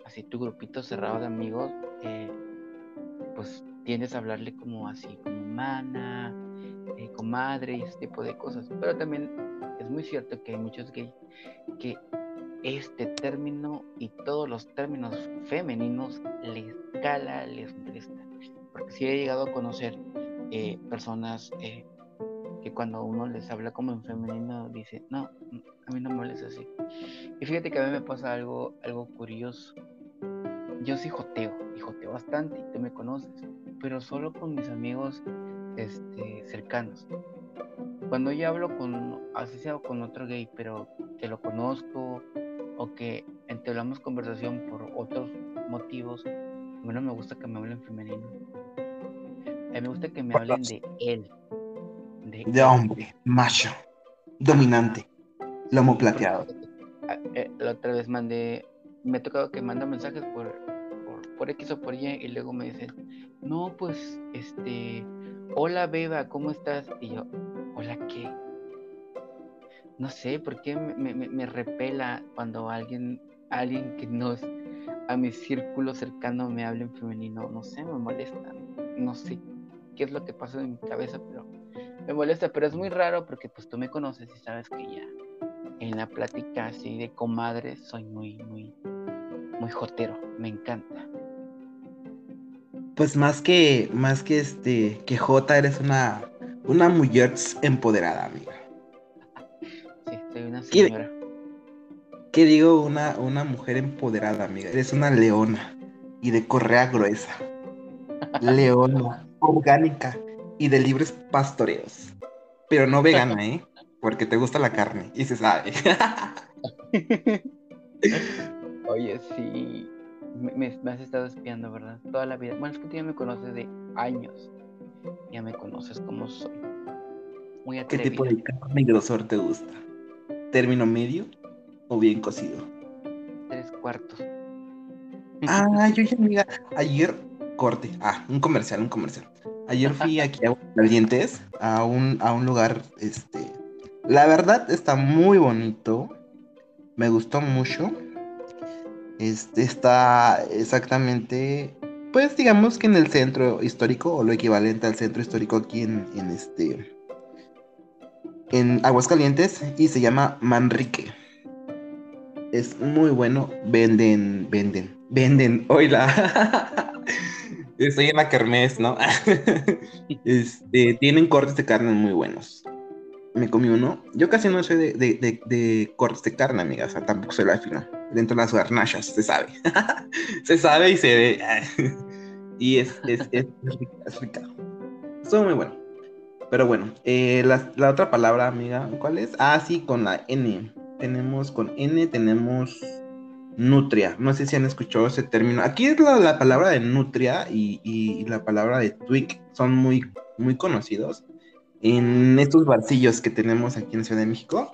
así tu grupito cerrado de amigos, eh, pues tiendes a hablarle como así, como mana, eh, comadre y ese tipo de cosas. Pero también es muy cierto que hay muchos gays que este término y todos los términos femeninos les cala, les molesta. Porque si he llegado a conocer eh, personas que cuando uno les habla como en femenino dice, no, a mí no me hables así. Y fíjate que a mí me pasa algo, algo curioso. Yo sí joteo, y joteo bastante, y tú me conoces, pero solo con mis amigos este, cercanos. Cuando yo hablo con, así sea con otro gay, pero que lo conozco, o que entablamos conversación por otros motivos, a mí no me gusta que me hablen femenino. A mí me gusta que me hablen de él, de, hombre, macho, dominante, lomo plateado. eh, la otra vez mandé, me ha tocado que manda mensajes por, por, X o por Y y luego me dicen, no, pues, este, hola Beba, ¿cómo estás? Y yo, hola, ¿qué? No sé, ¿por qué me, me, repela cuando alguien, alguien que no es a mi círculo cercano me habla en femenino? No sé, me molesta. No sé qué es lo que pasa en mi cabeza, pero me molesta, pero es muy raro porque pues tú me conoces y sabes que ya en la plática así de comadres soy muy, muy, muy jotero, me encanta. Pues más que, más que este, que Jota, eres una, una mujer empoderada, amiga. Soy una señora. ¿Qué, digo? Una, una mujer empoderada, amiga. Eres una leona y de correa gruesa. leona, orgánica y de libres pastoreos. Pero no vegana, ¿eh? Porque te gusta la carne y se sabe. Oye, sí. Me, has estado espiando, ¿verdad? Toda la vida. Bueno, es que tú ya me conoces de años. Ya me conoces como soy. Muy ¿Qué tipo de carne y grosor te gusta? ¿Término medio o bien cocido? Tres cuartos. Ah, yo ya, amiga, ayer corte. Ah, un comercial, un comercial. Ayer fui aquí a Calientes, a un, a un lugar, este, la verdad está muy bonito, me gustó mucho. Este está exactamente, pues digamos que en el centro histórico, o lo equivalente al centro histórico aquí en, en este, en Aguascalientes, y se llama Manrique. Es muy bueno, venden, venden, venden, oíla. Estoy en la kermés, ¿no? este, tienen cortes de carne muy buenos. Me comí uno. Yo casi no soy de, cortes de carne, amiga. O sea, tampoco soy la fina. Dentro de las garnachas, se sabe. se sabe y se ve. y es, es, es, rica, es rica. Estuvo muy bueno. Pero bueno, eh, la, la, otra palabra, amiga, ¿cuál es? Ah, sí, con la N. Tenemos con N, tenemos nutria. No sé si han escuchado ese término. Aquí es la, palabra de nutria y, la palabra de twig son muy, muy conocidos. En estos barcillos que tenemos aquí en Ciudad de México,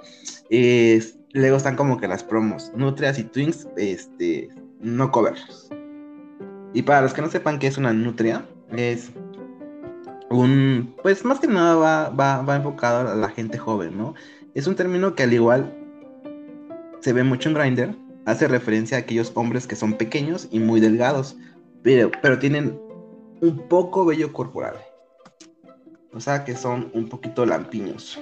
luego están como que las promos. Nutrias y twins, este, no covers. Y para los que no sepan qué es una nutria, es un, pues más que nada va, va, va enfocado a la gente joven, ¿no? Es un término que al igual se ve mucho en Grindr, hace referencia a aquellos hombres que son pequeños y muy delgados, pero, pero tienen un poco vello corporal. O sea que son un poquito lampiños.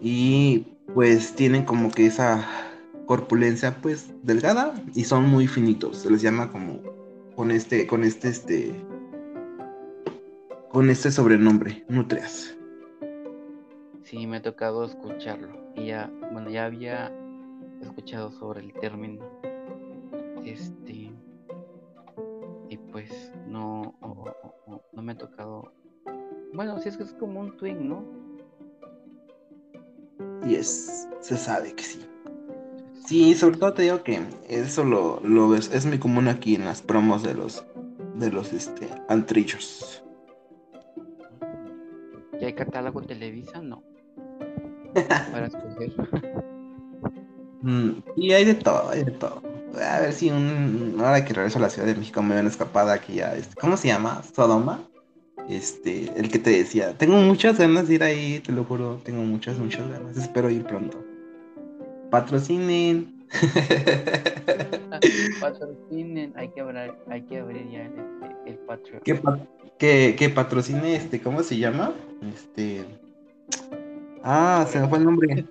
Y pues tienen como que esa corpulencia pues delgada y son muy finitos. Se les llama como con este, con este, este, con este sobrenombre, nutrias. Sí, me ha tocado escucharlo. Y ya, bueno, ya había escuchado sobre el término. Este. Y pues no, no me ha tocado. Bueno, si es que es como un twin, ¿no? Y es, se sabe que sí. Sí, sobre todo te digo que eso lo, lo ves, es muy común aquí en las promos de los de los este antrillos. ¿Y hay catálogo Televisa? No. Para escoger. Mm, y hay de todo, hay de todo. A ver si un, ahora que regreso a la Ciudad de México me ven escapada aquí ya. Este, ¿Cómo se llama? Sodoma. Este, el que te decía. Tengo muchas ganas de ir ahí, te lo juro. Tengo muchas, muchas ganas. Espero ir pronto. Patrocinen. patrocinen. Hay que abrir, hay que abrir ya el, el Patreon. Que, que, patrocine este, ¿cómo se llama? Este. Ah, se me fue el nombre.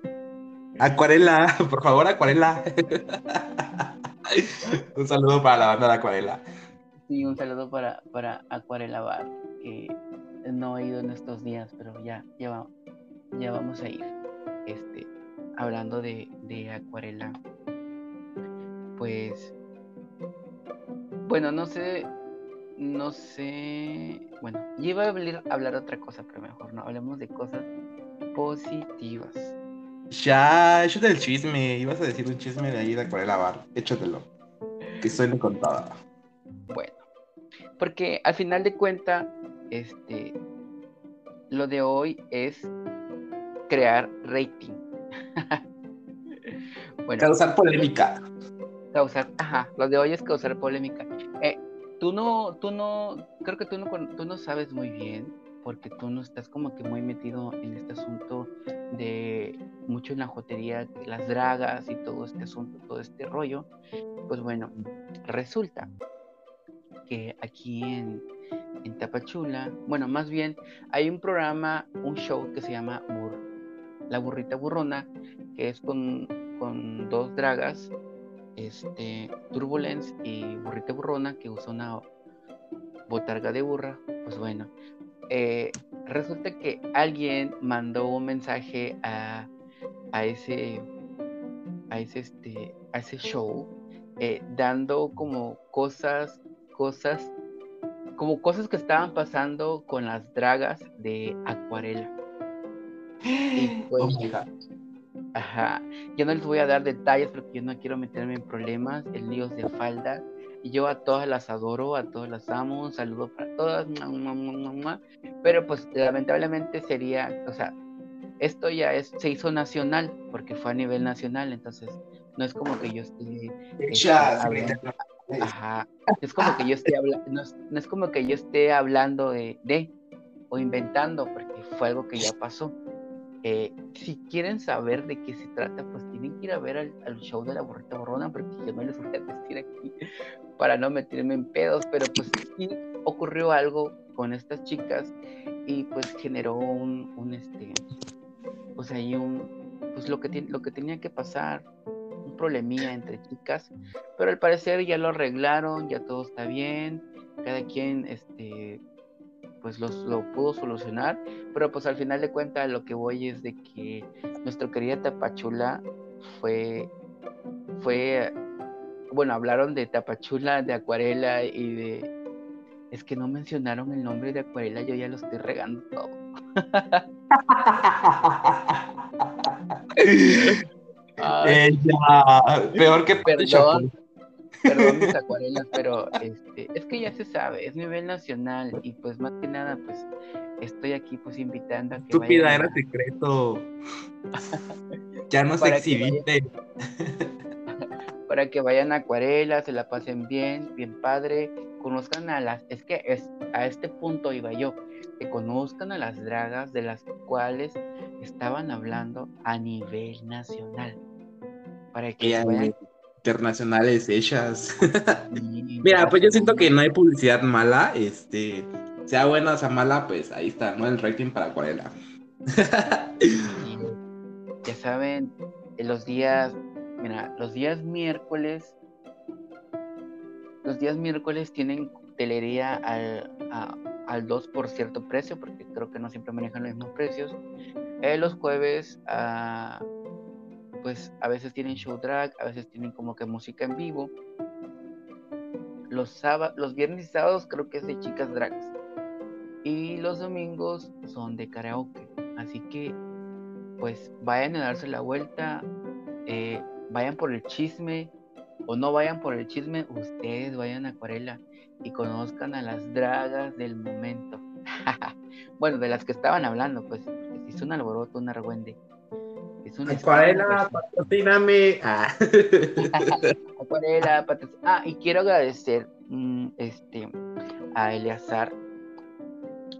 Acuarela, por favor, Acuarela. un saludo para la banda de Acuarela. Sí, un saludo para, para Acuarela Bar, que no he ido en estos días, pero ya, ya, ya vamos a ir. Este, hablando de, de Acuarela, pues, bueno, no sé, no sé, bueno, yo iba a hablar, hablar otra cosa, pero mejor no, hablemos de cosas positivas. Ya, échate el chisme. Ibas a decir un chisme de ahí de Acuarela Bar. Échatelo. Que estoy me contaba. Bueno, porque al final de cuentas, este, lo de hoy es crear rating. Bueno, causar polémica. Causar, ajá, lo de hoy es causar polémica. Eh, tú no, tú no, creo que tú no, tú no sabes muy bien, porque tú no estás como que muy metido en este asunto de mucho en la jotería, las dragas y todo este asunto, todo este rollo. Pues bueno, resulta que aquí en, en Tapachula, bueno, más bien hay un programa, un show que se llama La Burrita Burrona, que es con, con dos dragas, este, Turbulence y Burrita Burrona, que usa una botarga de burra. Pues bueno, eh, resulta que alguien mandó un mensaje a, a ese a ese este a ese show eh, dando como cosas cosas como cosas que estaban pasando con las dragas de acuarela y pues oh ajá. Yo no les voy a dar detalles porque yo no quiero meterme en problemas en líos de falda. Y yo a todas las adoro, a todas las amo, un saludo para todas, pero pues lamentablemente sería, o sea, esto ya es, se hizo nacional, porque fue a nivel nacional, entonces no es como que yo esté... Este, ajá, es como que yo esté hablando, no, no, es como que yo esté hablando de, de, o inventando, porque fue algo que ya pasó. Eh, si quieren saber de qué se trata, pues tienen que ir a ver al, show de la burrita borrona, porque yo no les voy a decir aquí para no meterme en pedos, pero pues sí ocurrió algo con estas chicas y pues generó un, un este, pues ahí un, pues lo que, lo que tenía que pasar, un problemilla entre chicas, pero al parecer ya lo arreglaron, ya todo está bien, cada quien, este, pues lo pudo solucionar, pero pues al final de cuentas lo que voy es de que nuestro querida Tapachula fue, fue, bueno, hablaron de Tapachula, de Acuarela y de... Es que no mencionaron el nombre de Acuarela, yo ya lo estoy regando todo. peor que perdón, perdón mis acuarelas, pero este, es que ya se sabe, es nivel nacional y pues más que nada, pues estoy aquí pues invitando a que Estúpida, era secreto. ya no se exhibiste. para que vayan a acuarelas, se la pasen bien, bien padre, conozcan a las, es que es, a este punto iba yo, que conozcan a las dragas de las cuales estaban hablando a nivel nacional. Para que vayan internacionales hechas. Mira, pues yo siento que no hay publicidad mala, este, sea buena o sea mala, pues ahí está, ¿no? El rating para Acuarela. ya saben, los días, mira, los días miércoles, los días miércoles tienen telería al, al 2 por cierto precio, porque creo que no siempre manejan los mismos precios. Eh, los jueves a pues a veces tienen show drag, a veces tienen como que música en vivo. Los, los viernes y sábados creo que es de chicas drags. Y los domingos son de karaoke. Así que pues vayan a darse la vuelta, eh, vayan por el chisme o no vayan por el chisme, ustedes vayan a Acuarela y conozcan a las dragas del momento. bueno, de las que estaban hablando, pues, es un alboroto, un argüende. Acuarela, patrocíname. Ah. Acuarela, Ah, y quiero agradecer mm, este, a Eleazar,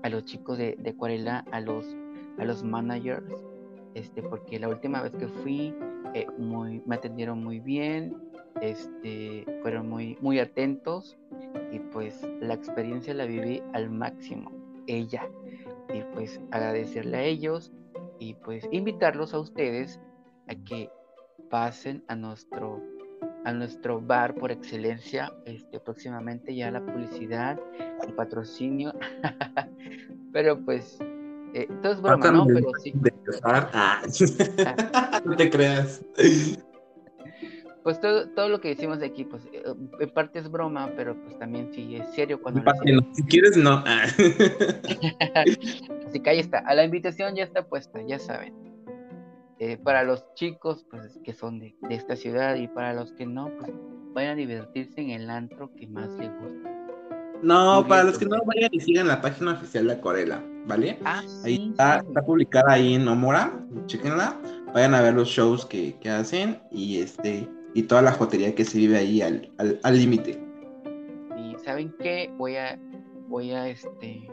a los chicos de, Acuarela, a los, a los managers, este, porque la última vez que fui eh, muy, me atendieron muy bien, este, fueron muy, muy atentos y pues la experiencia la viví al máximo, ella. Y pues agradecerle a ellos y pues invitarlos a ustedes a que pasen a nuestro a nuestro bar por excelencia este próximamente ya la publicidad el patrocinio. Pero pues eh, todo es broma no pero sí. Ah. no te creas. Pues todo, todo lo que decimos de aquí pues eh, en parte es broma pero pues también sí es serio cuando si quieres no Así que ahí está, a la invitación ya está puesta, ya saben. Eh, para los chicos pues, que son de, esta ciudad y para los que no, pues vayan a divertirse en el antro que más les gusta. No, para los que no vayan y sigan la página oficial de Acuarela, ¿vale? Ah, ahí está, está publicada ahí en Omora, chequenla. vayan a ver los shows que, hacen y este y toda la jotería que se vive ahí al límite. y saben qué, voy a voy a este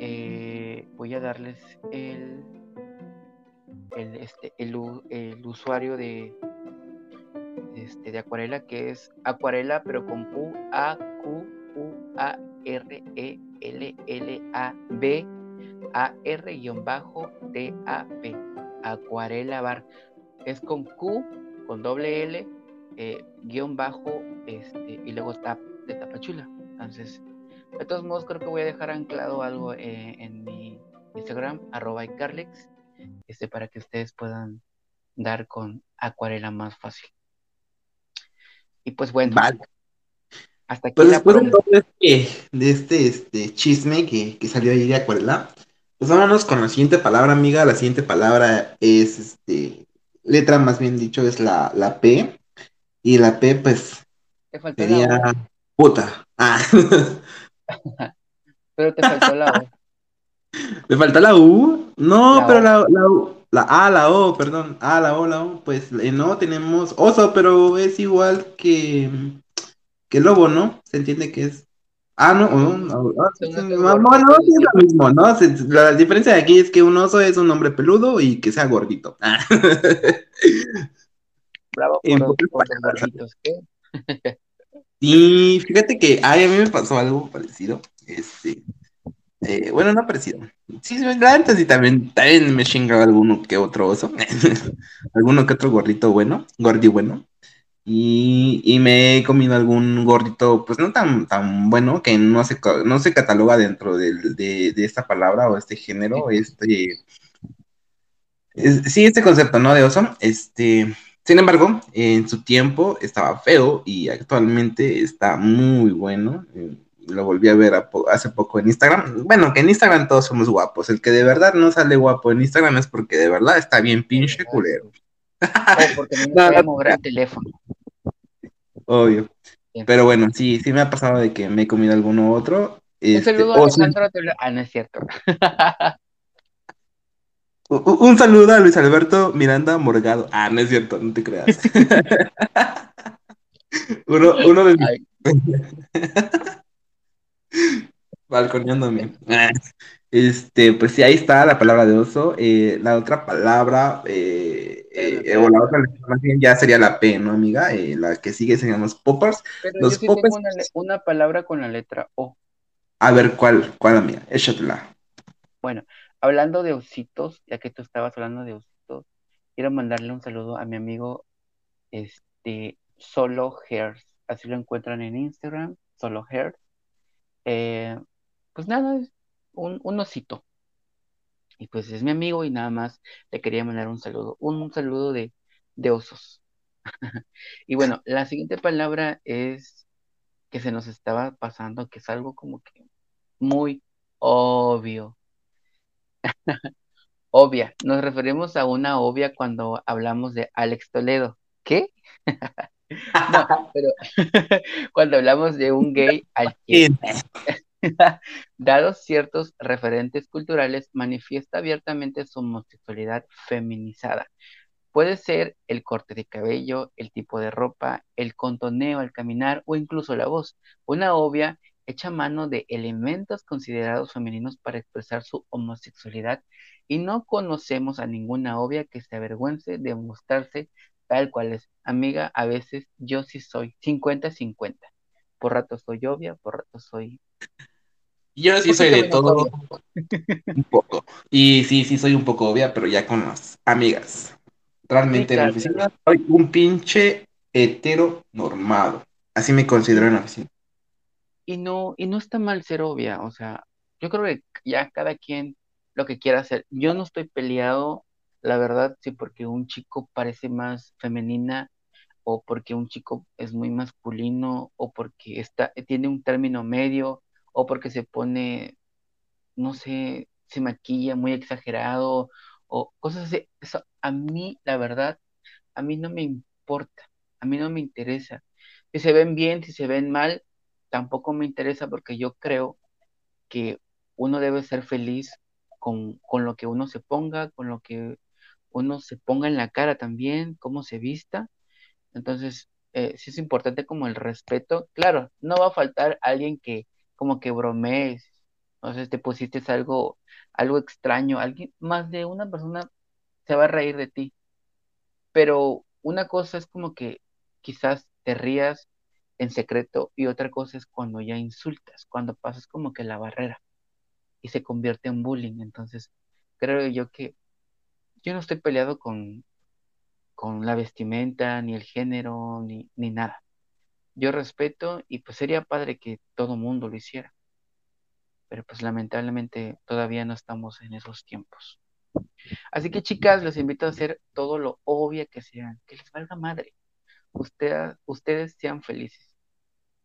eh, voy a darles el el este el, usuario de este de acuarela que es acuarela pero con U A Q U A R E L L A B A R-T A P. Acuarela Bar. Es con Q con doble L eh, guion bajo este y luego tap de tapachula entonces de todos modos creo que voy a dejar anclado algo eh, en mi Instagram arroba icarlex este para que ustedes puedan dar con acuarela más fácil y pues bueno hasta aquí pues después de, este, de este, este chisme que, que salió ahí de acuarela pues vámonos con la siguiente palabra, amiga. La siguiente palabra es, este, letra más bien dicho, es la, la P. Y la P, pues, sería puta. Ah. pero te faltó la O. ¿Me falta la U? No, pero la, la, U, la A, la O, perdón. A, la O, la O. Pues no tenemos oso, pero es igual que, que lobo, ¿no? Se entiende que es Ah, no, no, no, no, es lo mismo, ¿no? La diferencia de aquí es que un oso es un hombre peludo y que sea gordito. Bravo por, los, gorditos, ¿qué? Y fíjate que ay, a mí me pasó algo parecido. Este, eh, bueno, no parecido. Sí, antes y también, también me chingaba alguno que otro oso. alguno que otro gordito bueno, gordi bueno. Y, me he comido algún gordito, pues no tan, tan bueno, que no se, no se cataloga dentro de, esta palabra o este género, este... sí, este concepto, ¿no? De oso. Este, sin embargo, en su tiempo estaba feo y actualmente está muy bueno. Lo volví a ver hace poco en Instagram. Bueno, que en Instagram todos somos guapos. El que de verdad no sale guapo en Instagram es porque de verdad está bien pinche culero. O porque no, no, el teléfono. Obvio. Pero bueno, sí, sí me ha pasado de que me he comido alguno otro. Un este, saludo a Alejandro Ah, no es cierto. un saludo a Luis Alberto Miranda Morgado. Ah, no es cierto, no te creas. uno, uno de mis... Balconeándome. Este, pues sí, ahí está la palabra de oso. Eh, la otra palabra, eh, eh, o la otra más bien ya sería la P, ¿no, amiga? la que sigue serían los poppers. Pero los yo sí tengo una, palabra con la letra O. A ver, ¿cuál? ¿Cuál, amiga? Échatela. Bueno, hablando de ositos, ya que tú estabas hablando de ositos, quiero mandarle un saludo a mi amigo este, Solo Hairs. Así lo encuentran en Instagram, Solo Hairs. pues nada, un, osito. Y pues es mi amigo y nada más le quería mandar un saludo, un, saludo de, de osos. y bueno, la siguiente palabra es que se nos estaba pasando, que es algo como que muy obvio. obvia. Nos referimos a una obvia cuando hablamos de Alex Toledo. ¿Qué? no, pero cuando hablamos de un gay al que, Dados ciertos referentes culturales, manifiesta abiertamente su homosexualidad feminizada. Puede ser el corte de cabello, el tipo de ropa, el contoneo al caminar o incluso la voz. Una obvia echa mano de elementos considerados femeninos para expresar su homosexualidad y no conocemos a ninguna obvia que se avergüence de mostrarse tal cual es. Amiga, a veces yo sí soy 50-50. Por rato soy obvia, por rato soy yo sí soy de todo un poco. Y sí, sí soy un poco obvia, pero ya con las amigas. Realmente en la oficina soy un pinche hetero normado. Así me considero en la oficina. Y no, y no está mal ser obvia, o sea, yo creo que ya cada quien lo que quiera hacer. Yo no estoy peleado, la verdad, sí, porque un chico parece más femenina, o porque un chico es muy masculino, o porque está, tiene un término medio, o porque se pone, no sé, se maquilla muy exagerado o cosas así. Eso a mí, la verdad, a mí no me importa, a mí no me interesa. Si se ven bien, si se ven mal, tampoco me interesa porque yo creo que uno debe ser feliz con, con lo que uno se ponga, con lo que uno se ponga en la cara también, cómo se vista. Entonces, eh, sí es importante como el respeto. Claro, no va a faltar alguien que como que bromees, sea, te pusiste algo, algo extraño, alguien, más de una persona se va a reír de ti. Pero una cosa es como que quizás te rías en secreto y otra cosa es cuando ya insultas, cuando pasas como que la barrera y se convierte en bullying. Entonces, creo yo que yo no estoy peleado con, con la vestimenta, ni el género, ni, ni nada. Yo respeto y pues sería padre que todo mundo lo hiciera. Pero pues lamentablemente todavía no estamos en esos tiempos. Así que chicas, les invito a hacer todo lo obvio que sean, que les valga madre. Ustedes sean felices,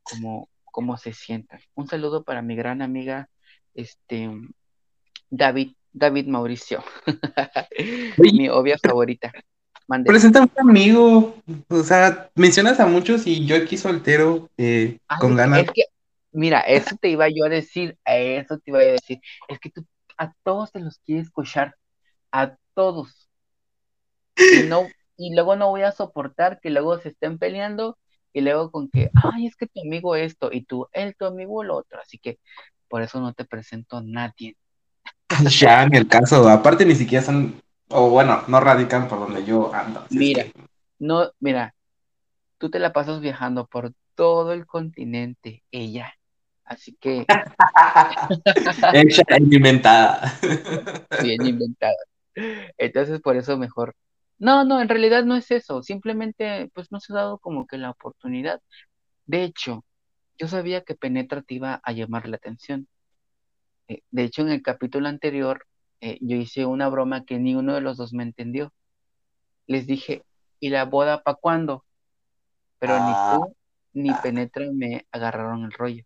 como, como se sientan. Un saludo para mi gran amiga, este, David, David Mauricio, mi obvia favorita. Presenta un amigo, o sea, mencionas a muchos y yo aquí soltero, eh, con ganas. Es que, mira, eso te iba yo a decir, a eso te iba a decir, es que tú a todos te los quieres escuchar, a todos. Y, no, y luego no voy a soportar que luego se estén peleando y luego con que, ay, es que tu amigo esto y tú, él, tu amigo lo otro. Así que por eso no te presento a nadie. Ya, en el caso, aparte ni siquiera son, o bueno, no radican por donde yo ando. Mira, no, mira, tú te la pasas viajando por todo el continente, ella. Así que. Ella inventada. Bien inventada. Entonces, por eso mejor. No, no, en realidad no es eso. Simplemente, pues no se ha dado como que la oportunidad. De hecho, yo sabía que Penetra te iba a llamar la atención. Eh, de hecho, en el capítulo anterior, eh, yo hice una broma que ni uno de los dos me entendió. Les dije, ¿y la boda para cuándo? Pero ni ah. tú ni Penetra me agarraron el rollo.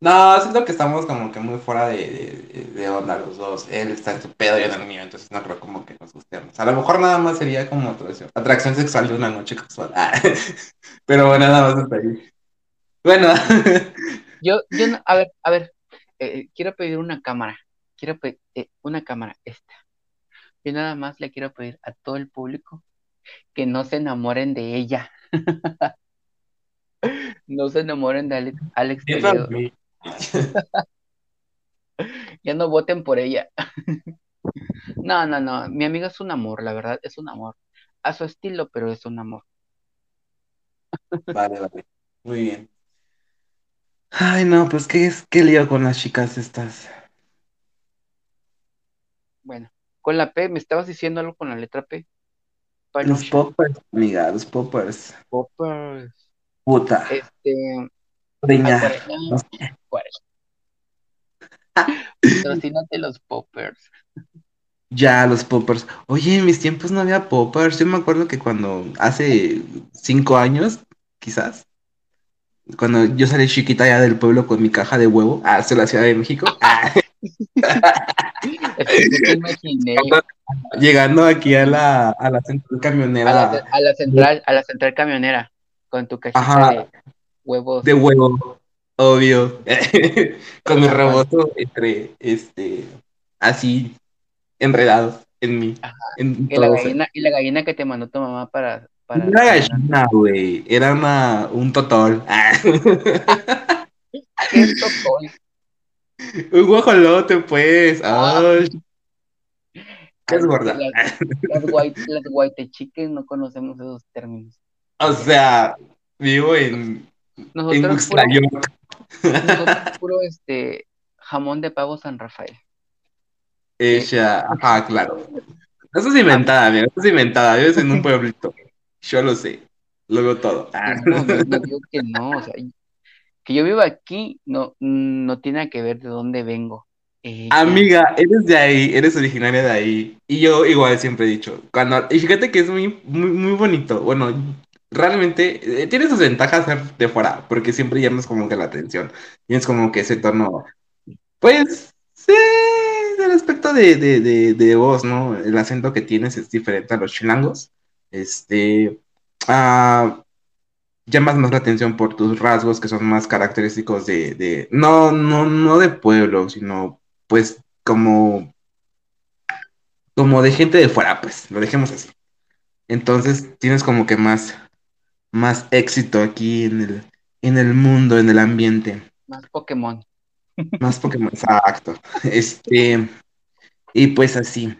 No, siento que estamos como que muy fuera de, de, onda los dos. Él está en su pedo y en el mío, entonces no creo como que nos gustemos. A lo mejor nada más sería como atracción, atracción sexual de una noche casual. Ah, pero bueno, nada más hasta ahí. Bueno. yo, yo, a ver, a ver, eh, quiero pedir una cámara. Quiero pedir eh, una cámara, esta. Yo nada más le quiero pedir a todo el público que no se enamoren de ella. no se enamoren de Alex, Alex ya no voten por ella. no, no, no. Mi amiga es un amor, la verdad, es un amor. A su estilo, pero es un amor. vale, vale. Muy bien. Ay, no, pues qué es, qué lío con las chicas estas. Bueno, con la P, ¿me estabas diciendo algo con la letra P? Los poppers, amiga, los poppers. Poppers. Puta. Este. Riña. Patrocínate los poppers. Ya, los poppers. Oye, en mis tiempos no había poppers. Yo me acuerdo que cuando hace cinco años, quizás, cuando yo salí chiquita ya del pueblo con mi caja de huevo hacia la Ciudad de México. Llegando aquí a la, a la central camionera. A la, central, a la central camionera, con tu cajita de huevos. De huevo. Obvio. Con mi rebozo entre, este, así, enredado en mí. ¿Y, la gallina, y la gallina que te mandó tu mamá para... para una gallina, güey. Era una, un totol. ¿Qué es totol? Un guajolote, pues. Ay. ¿Qué es gorda? Las, las, white, las white chicken no conocemos esos términos. O sea, vivo en, nosotros puro, este jamón de pavo San Rafael. Ella, ajá, claro. Eso es inventada, amigo, eso es inventada. Vives en un pueblito. Yo lo sé. Lo veo todo. No, no, digo que no, o sea, que yo vivo aquí no, no tiene que ver de dónde vengo. Amiga, eres de ahí, eres originaria de ahí. Y yo igual siempre he dicho, cuando, y fíjate que es muy, muy, muy bonito. Bueno, realmente eh, tiene sus ventajas ser de fuera, porque siempre llamas como que la atención. Y es como que ese tono, pues, sí, del aspecto de, de, de, voz, ¿no? El acento que tienes es diferente a los chilangos. Este, ah, llamas más la atención por tus rasgos que son más característicos de, no, no, no de pueblo, sino pues como como de gente de fuera, pues, lo dejemos así. Entonces tienes como que más, más éxito aquí en el, en el mundo, en el ambiente. Más Pokémon. Más Pokémon, exacto. Este, y pues así.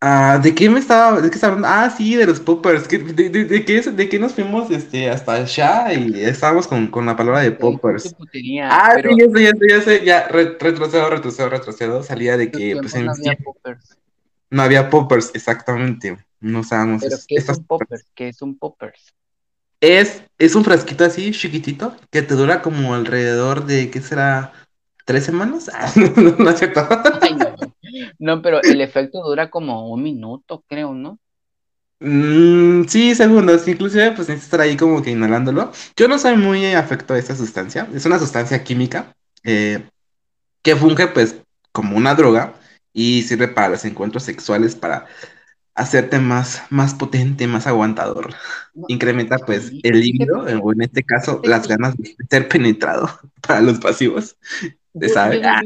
Ah, ¿de qué me estaba, de qué estaba hablando? Ah, sí, de los poppers. ¿Qué- de, de, de qué, de qué nos fuimos este, hasta allá y estábamos con, con la palabra de poppers? putería, Ah, pero sí, ya sé, ya sé, ya sé, ya re- retrocedo, retrocedo, retrocedo. Salía de que pues no había poppers. no había poppers, exactamente. No usábamos Pero ¿qué es estas un poppers? ¿Qué es un poppers? Es, es un frasquito así, chiquitito, que te dura como alrededor de, ¿qué será? ¿Tres semanas? Ah, no, no es cierto. Ay, no. No, pero el efecto dura como un minuto, creo, ¿no? Mm, sí, segundos, inclusive pues necesitas estar ahí como que inhalándolo. Yo no soy muy afecto a esta sustancia, es una sustancia química eh, que funge pues como una droga y sirve para los encuentros sexuales, para hacerte más, más potente, más aguantador. No, Incrementa pues el que- o en este caso las ganas de ser penetrado para los pasivos, ¿se Yo- sabe? yo más Ah,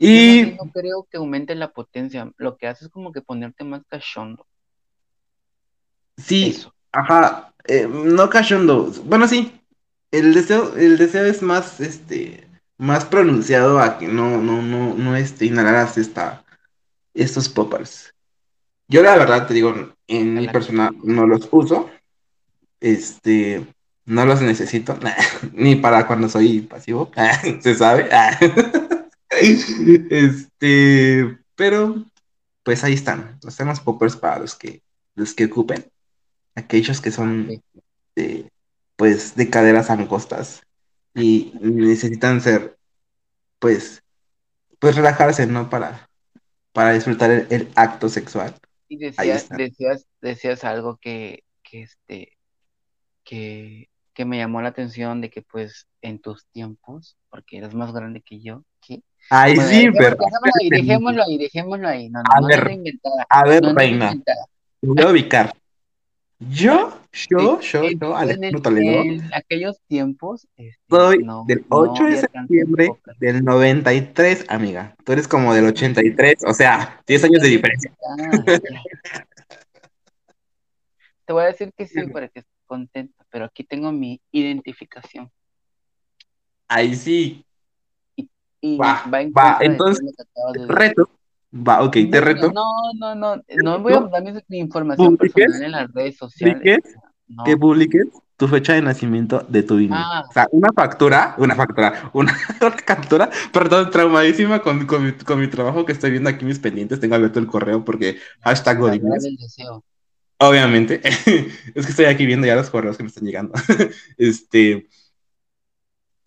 yo Y no creo que aumente la potencia. Lo que hace es como que ponerte más cachondo. sí, Eso. ajá, eh, no cachondo, bueno sí, el deseo, el deseo es más, este, más pronunciado a que no, no, no, no, este, inhalaras esta, estos poppers. Yo la verdad te digo, en mi persona no los uso, este, no los necesito, ni para cuando soy pasivo, se sabe. Este, pero pues ahí están, los tenemos poppers para los que, los que ocupen, aquellos que son Sí. de, pues de caderas angostas y necesitan ser, pues, pues relajarse, ¿no? Para, para disfrutar el, el acto sexual. Y decías, decías, decías algo que, que este, que, que me llamó la atención de que pues en tus tiempos, porque eres más grande que yo, ¿qué? Ay, Bueno, sí, pero. dejémoslo ahí, dejémoslo ahí, dejémoslo ahí. No, no, A no ver. A ver, reina, te voy a ubicar. Yo, yo, yo, En, yo, en, el- Toledo, en aquellos tiempos, este, soy no, del no 8 de septiembre del 93, amiga. Tú eres como del 83, o sea, 10 años de diferencia. Te voy a decir que sí para que estés contenta, pero aquí tengo mi identificación. Ahí sí, Y Va, va, en va, entonces, de reto. Va, ok, te No, reto. No, no, no, no voy a dar mi, información personal en las redes sociales. ¿Publiques? No. que publiques tu fecha de nacimiento de tu INE. Ah. O sea, una factura, una factura, una, una captura, perdón, traumadísima con, con, mi, con mi trabajo que estoy viendo aquí mis pendientes. Tengo abierto el correo porque hashtag deseo. obviamente. es que estoy aquí viendo ya los correos que me están llegando. este.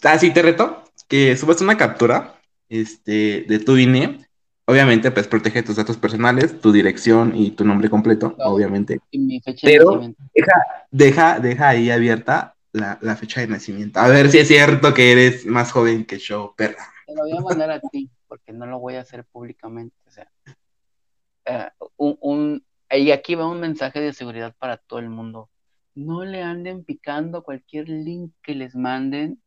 Así te reto que subas una captura este, de tu INE. Obviamente, pues protege tus datos personales, tu dirección y tu nombre completo, Claro. obviamente. Y mi fecha de Pero- nacimiento. Deja, deja ahí abierta la, la fecha de nacimiento. A ver si es cierto que eres más joven que yo, perra. Te lo voy a mandar a ti, porque no lo voy a hacer públicamente. O sea, un, un- y aquí va un mensaje de seguridad para todo el mundo. No le anden picando cualquier link que les manden.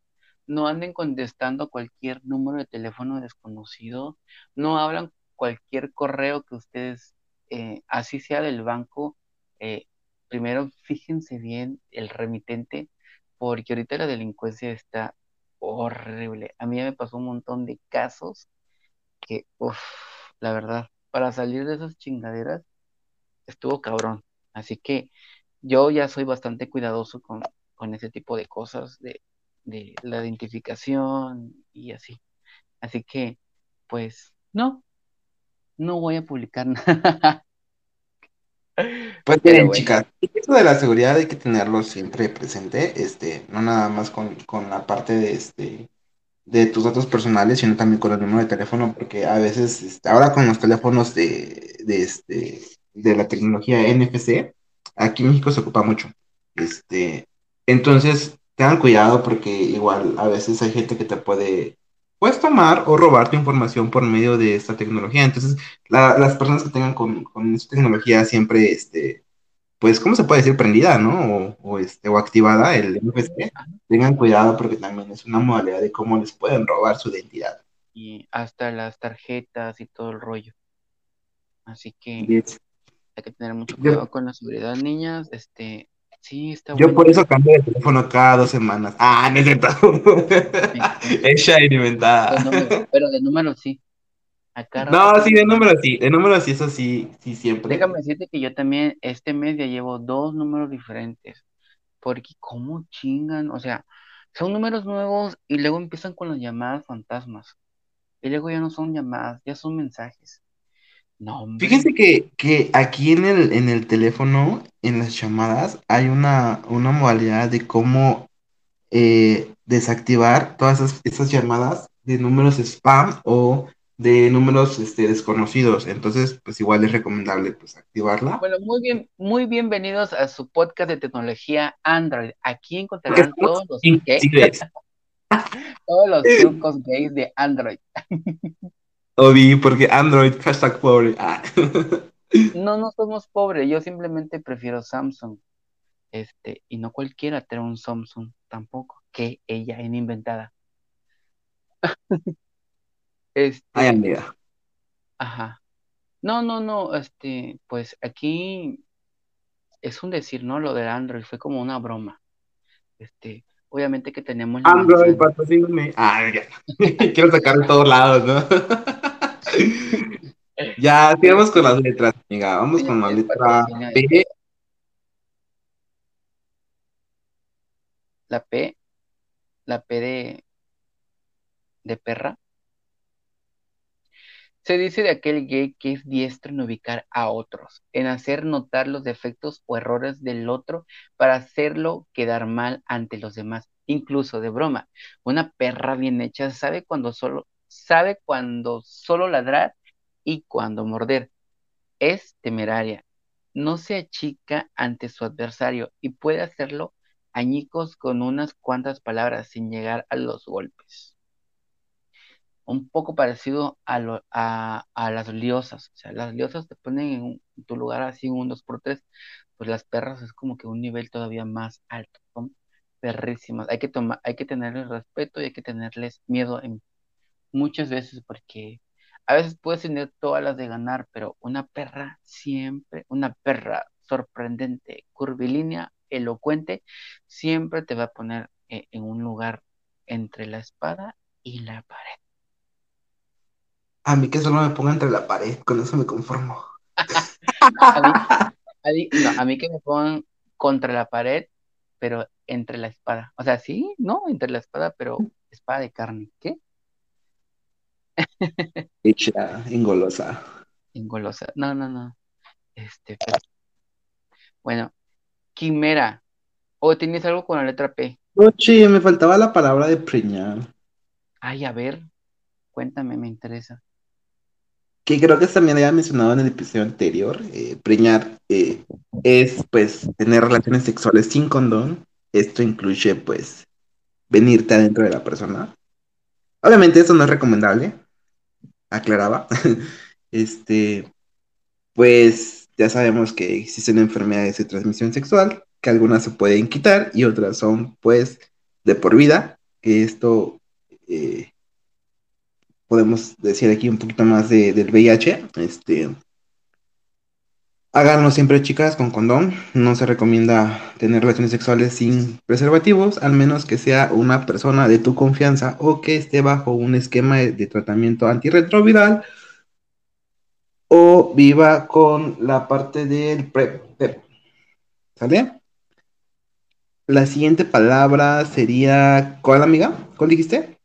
No anden contestando cualquier número de teléfono desconocido. No hablan cualquier correo que ustedes, eh, así sea del banco. eh, primero fíjense bien el remitente, porque ahorita la delincuencia está horrible. A mí ya me pasó un montón de casos que, uff, la verdad, para salir de esas chingaderas estuvo cabrón. Así que yo ya soy bastante cuidadoso con, con ese tipo de cosas, de, de la identificación y así. Así que, pues, no, no voy a publicar nada. Pues bueno. chicas, esto de la seguridad hay que tenerlo siempre presente, este, no nada más con, con la parte de este de tus datos personales, sino también con el número de teléfono, porque a veces, este, ahora con los teléfonos de, de este, de la tecnología NFC, aquí en México se ocupa mucho. Este, entonces, tengan cuidado porque igual a veces hay gente que te puede, puedes tomar o robar tu información por medio de esta tecnología. Entonces, la- las personas que tengan con, con esta tecnología siempre, este, pues, ¿cómo se puede decir? Prendida, ¿no? O, o, este, o activada el NFC. Tengan cuidado porque también es una modalidad de cómo les pueden robar su identidad. Y hasta las tarjetas y todo el rollo. Así que Yes. hay que tener mucho cuidado con la seguridad, niñas. Este, sí, está Yo bueno. por eso cambio de teléfono cada dos semanas. Ah, no es cierto. Ella inventada. Pero de número sí. Acá No, sí, de número sí, de número sí, eso sí, sí, siempre. Déjame decirte que yo también este mes ya llevo dos números diferentes. Porque cómo chingan, o sea, son números nuevos y luego empiezan con las llamadas fantasmas. Y luego ya no son llamadas, ya son mensajes. No, hombre. Fíjense que, que aquí en el, en el teléfono, en las llamadas, hay una, una modalidad de cómo eh, desactivar todas esas, esas llamadas de números spam o de números este, desconocidos. Entonces, pues igual es recomendable pues activarla. Bueno, muy bien, muy bienvenidos a su podcast de tecnología Android. Aquí encontrarán todos los, todos los trucos gays de Android. Obi, porque Android, hashtag pobre. Ah. No, no somos pobres, yo simplemente prefiero Samsung. Este, y no cualquiera tiene un Samsung tampoco, que ella es inventada. Este, Ay, amiga. ajá. No, no, no, este, pues aquí es un decir, ¿no? Lo del Android fue como una broma. Este, obviamente que tenemos Android, patrocíname. Ah. Quiero sacar de todos lados, ¿no? ya, sigamos con las letras, amiga. Vamos con la letra. P. La P, la P de, de perra. Se dice de aquel gay que es diestro en ubicar a otros, en hacer notar los defectos o errores del otro para hacerlo quedar mal ante los demás, incluso de broma. Una perra bien hecha sabe cuando solo, sabe cuando solo ladrar y cuando morder. Es temeraria, no se achica ante su adversario y puede hacerlo añicos con unas cuantas palabras sin llegar a los golpes. Un poco parecido a, las liosas. O sea, las liosas te ponen en, tu lugar así un 2x3. Pues las perras es como que un nivel todavía más alto. Son perrísimas. Hay que hay que tenerles respeto y hay que tenerles miedo en muchas veces porque a veces puedes tener todas las de ganar, pero una perra siempre, una perra sorprendente, curvilínea, elocuente, siempre te va a poner eh, en un lugar entre la espada y la pared. A mí que solo me ponga entre la pared, con eso me conformo. A mí, a mí- no, a mí que me pongan contra la pared, pero entre la espada. O sea, sí, no, entre la espada, pero espada de carne. ¿Qué? Hecha, engolosa. Engolosa. No, no, no. Este, pero- Bueno, quimera. ¿O tienes algo con la letra P? Oye, me faltaba la palabra de preñar. Ay, a ver, cuéntame, me interesa. Que creo que también había mencionado en el episodio anterior. eh, preñar eh, es, pues, tener relaciones sexuales sin condón. Esto incluye, pues, venirte adentro de la persona. Obviamente, eso no es recomendable. Aclaraba. Este, pues, ya sabemos que existen enfermedades de transmisión sexual, que algunas se pueden quitar y otras son, pues, de por vida. Que esto eh, podemos decir aquí un poquito más de, del VIH. Este, háganlo siempre, chicas, con condón. No se recomienda tener relaciones sexuales sin preservativos, al menos que sea una persona de tu confianza o que esté bajo un esquema de, de tratamiento antirretroviral o viva con la parte del PrEP. PrEP. ¿Sale? La siguiente palabra sería, ¿cuál amiga? ¿Cuál dijiste?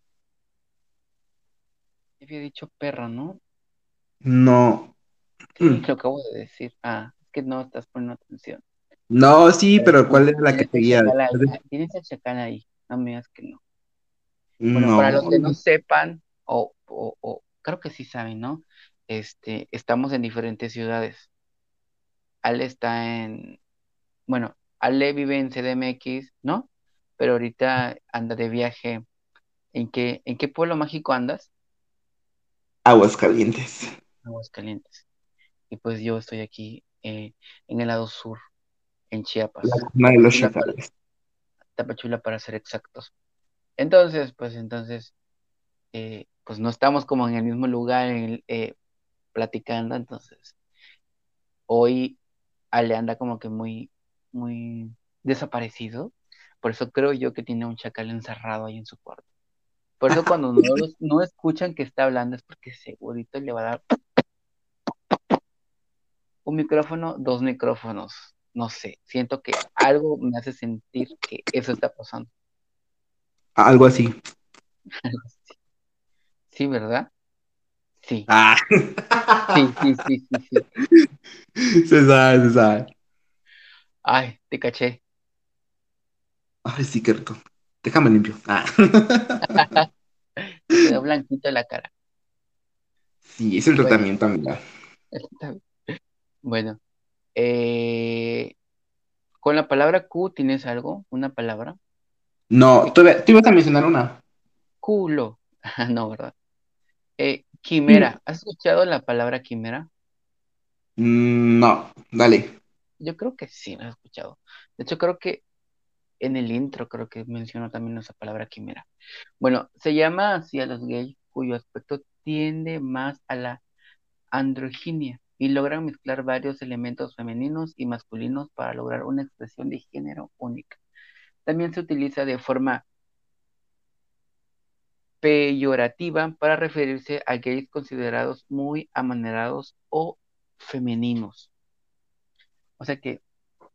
Había dicho perra, ¿no? No. Mm. lo acabo de decir. Ah, es que no estás poniendo atención. No, sí, pero ¿cuál era la que seguía? Tienes el chacal ahí, no me digas que no. Bueno, No. para los que no sepan, o, o, o creo que sí saben, ¿no? Este, estamos en diferentes ciudades. Ale está en, bueno, Ale vive en CDMX, ¿no? Pero ahorita anda de viaje. ¿En qué, en qué pueblo mágico andas? Aguas calientes. Aguascalientes. Y pues yo estoy aquí eh, en el lado sur, en Chiapas. La cuna de los chacales. Tapachula para ser exactos. Entonces, pues entonces, eh, pues no estamos como en el mismo lugar en eh, platicando, entonces hoy Ale anda como que muy, muy desaparecido. Por eso creo yo que tiene un chacal encerrado ahí en su cuarto. Por eso cuando no, no escuchan que está hablando es porque segurito le va a dar un micrófono, dos micrófonos. No sé, siento que algo me hace sentir que eso está pasando. Algo así. Sí, ¿verdad? Sí. Ah. Sí, sí, sí, sí, sí. Se sabe, se sabe. Ay, te caché. Ay, sí, qué rico. Déjame limpio. Ah. Te quedó blanquito la cara. Sí, es el Bueno. tratamiento, amiga. Bueno, eh, con la palabra Q tienes algo, una palabra. No, tú, tú ibas a mencionar una. Culo. No, ¿verdad? Eh, quimera. ¿Has escuchado la palabra quimera? Mm, No, dale. Yo creo que sí, la he escuchado. De hecho, creo que en el intro creo que mencionó también esa palabra quimera. Bueno, se llama así a los gays cuyo aspecto tiende más a la androginia y logran mezclar varios elementos femeninos y masculinos para lograr una expresión de género única. También se utiliza de forma peyorativa para referirse a gays considerados muy amanerados o femeninos. O sea que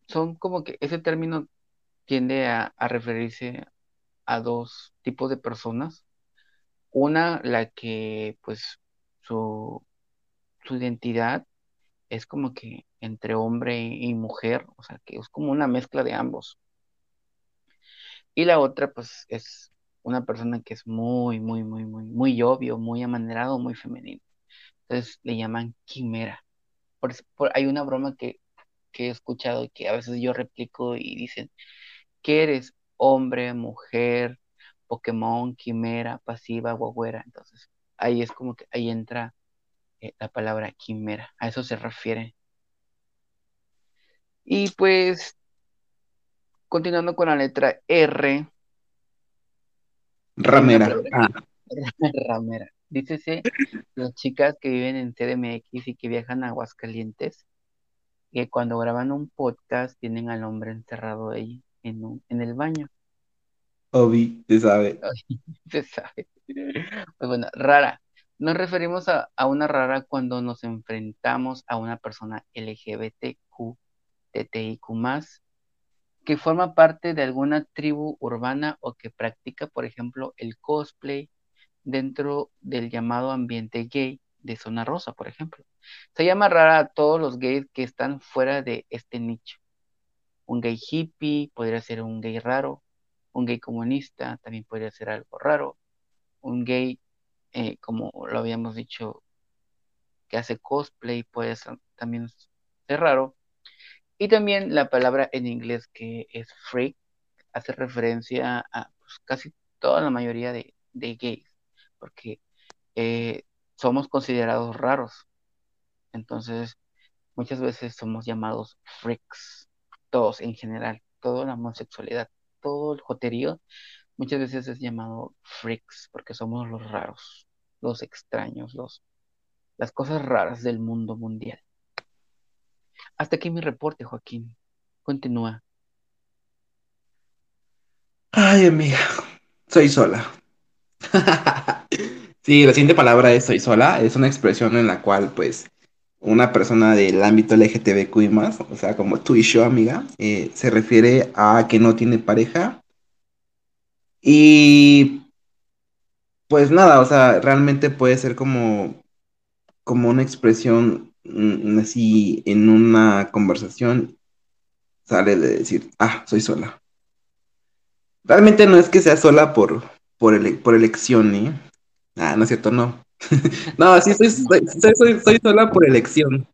son como que ese término tiende a, a referirse a dos tipos de personas. Una, la que pues su, su identidad es como que entre hombre y mujer, o sea que es como una mezcla de ambos. Y la otra pues es una persona que es muy, muy, muy, muy, muy obvio, muy amanerado, muy femenino. Entonces le llaman quimera. Por, por- hay una broma que, que he escuchado y que a veces yo replico y dicen, ¿qué eres? Hombre, mujer, Pokémon, quimera, pasiva, guagüera. Entonces ahí es como que ahí entra eh, la palabra quimera. A eso se refiere. Y pues, continuando con la letra R, Ramera. Ah, ramera. Dícese las chicas que viven en CDMX y que viajan a Aguascalientes, que cuando graban un podcast tienen al hombre encerrado ahí en, un- en el baño. Obi, se sabe. Se sabe. Pues bueno, rara. Nos referimos a, una rara cuando nos enfrentamos a una persona LGBTQ, TTIQ+, que forma parte de alguna tribu urbana o que practica, por ejemplo, el cosplay dentro del llamado ambiente gay de Zona Rosa, por ejemplo. Se llama rara a todos los gays que están fuera de este nicho. Un gay hippie podría ser un gay raro, un gay comunista también podría ser algo raro, un gay, eh, como lo habíamos dicho, que hace cosplay puede ser- también ser raro. Y también la palabra en inglés que es freak hace referencia a pues, casi toda la mayoría de, de gays, porque eh, somos considerados raros. Entonces, muchas veces somos llamados freaks, todos en general, toda la homosexualidad, todo el joterío, muchas veces es llamado freaks, porque somos los raros, los extraños, los, las cosas raras del mundo mundial. Hasta aquí mi reporte, Joaquín. Continúa. Ay, amiga, soy sola. Sí, la siguiente palabra es soy sola. Es una expresión en la cual, pues, una persona del ámbito LGTBQ y más, o sea, como tú y yo, amiga, eh, se refiere a que no tiene pareja. Y, pues nada, o sea, realmente puede ser como, como una expresión mm, así en una conversación, sale de decir, ah, soy sola. Realmente no es que sea sola por, por, ele- por elección, ¿eh? Ah, no es cierto, no. No, sí, soy, soy, soy, soy- soy sola por elección,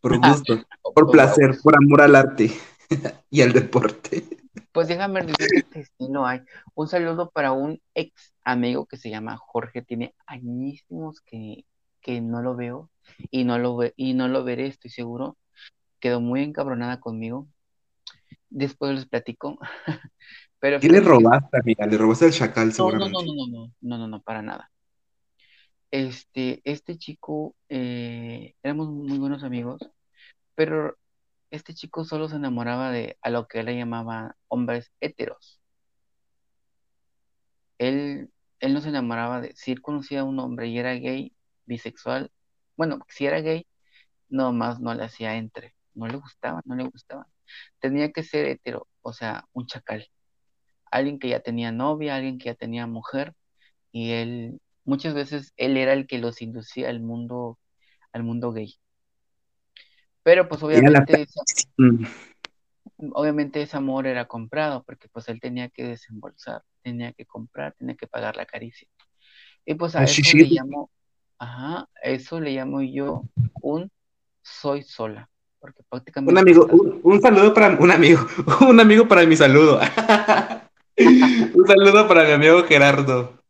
por gusto, por placer, por amor al arte y al deporte. Pues déjame decirte que sí lo hay. Un saludo para un ex amigo que se llama Jorge. Tiene añísimos que, que no lo veo y no lo ve, y no lo veré, estoy seguro. Quedó muy encabronada conmigo. Después les platico. Pero ¿Qué le robaste, amiga? Le robaste el chacal, No, no, no, no, no, no, no, no, para nada. Este, este chico, eh, éramos muy buenos amigos, Pero este chico solo se enamoraba de a lo que él le llamaba hombres heteros. Él, él no se enamoraba de, si él conocía a un hombre y era gay, bisexual, bueno, si era gay, no más no le hacía entre, no le gustaba, no le gustaba. Tenía que ser hetero, o sea, un chacal. Alguien que ya tenía novia, alguien que ya tenía mujer, y él, muchas veces él era el que los inducía al mundo, al mundo gay. Pero pues obviamente, esa- Mm. obviamente ese amor era comprado, porque pues él tenía que desembolsar, tenía que comprar, tenía que pagar la caricia. Y pues a Ah, eso sí, le llamo, ajá, a eso le llamo yo un soy sola, porque Un prácticamente amigo, estás- un, un saludo para un amigo, un amigo para mi saludo. un saludo para mi amigo Gerardo.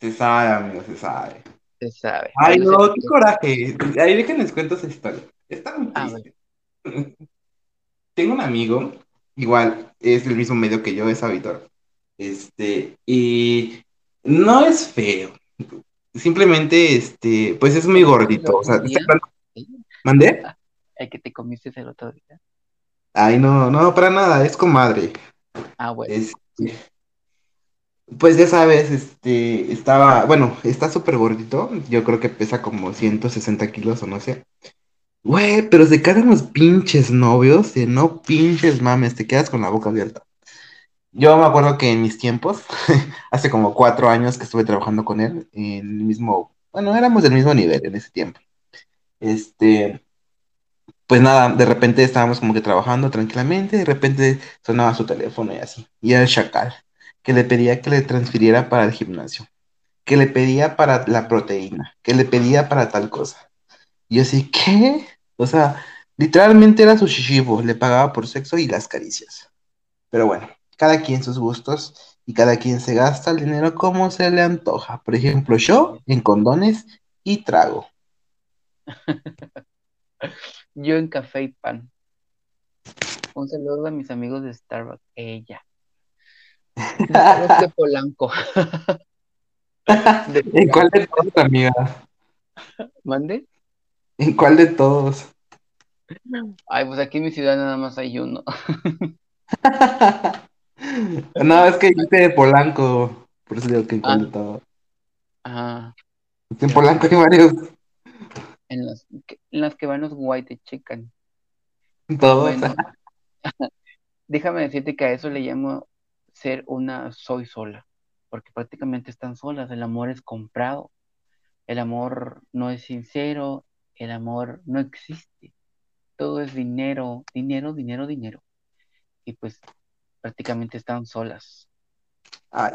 Se sabe, amigo, se sabe. se sabe. Ay, no, qué coraje. Ahí déjenles cuento esa historia. Está muy triste. Tengo un amigo, igual, es del mismo medio que yo, es Avitor. Este, y no es feo. Simplemente, este, pues es muy ¿El que gordito. O sea, ¿Mandé? El que te comiste el otro día. Ay, no, no, para nada, es comadre. Ah, bueno. Este, pues ya sabes, este, estaba, bueno, está súper gordito, yo creo que pesa como 160 kilos o no sé. Güey, pero se quedan los pinches novios, de no pinches mames, te quedas con la boca abierta. Yo me acuerdo que en mis tiempos, hace como cuatro años que estuve trabajando con él, en el mismo, bueno, éramos del mismo nivel en ese tiempo. Este, pues nada, de repente estábamos como que trabajando tranquilamente, de repente sonaba su teléfono y así, y era el chacal, que le pedía que le transfiriera para el gimnasio, que le pedía para la proteína, que le pedía para tal cosa. Y yo así, ¿qué? O sea, literalmente era su shishibo, le pagaba por sexo y las caricias. Pero bueno, cada quien sus gustos y cada quien se gasta el dinero como se le antoja. Por ejemplo, yo en condones y trago. Yo en café y pan. Un saludo a mis amigos de Starbucks. Ella. De Polanco. ¿En cuál de todos, amiga? ¿Mande? ¿En cuál de todos? Ay, pues aquí en mi ciudad nada más hay uno. No, es que dijiste de Polanco. Por eso digo que en cuál de Ah. todos. Ajá. En Polanco hay varios. En las que, en las que van los white chicken. Todos. Bueno, déjame decirte que a eso le llamo ser una soy sola, porque prácticamente están solas, el amor es comprado, el amor no es sincero, el amor no existe, todo es dinero, dinero, dinero, dinero, y pues prácticamente están solas. Ay,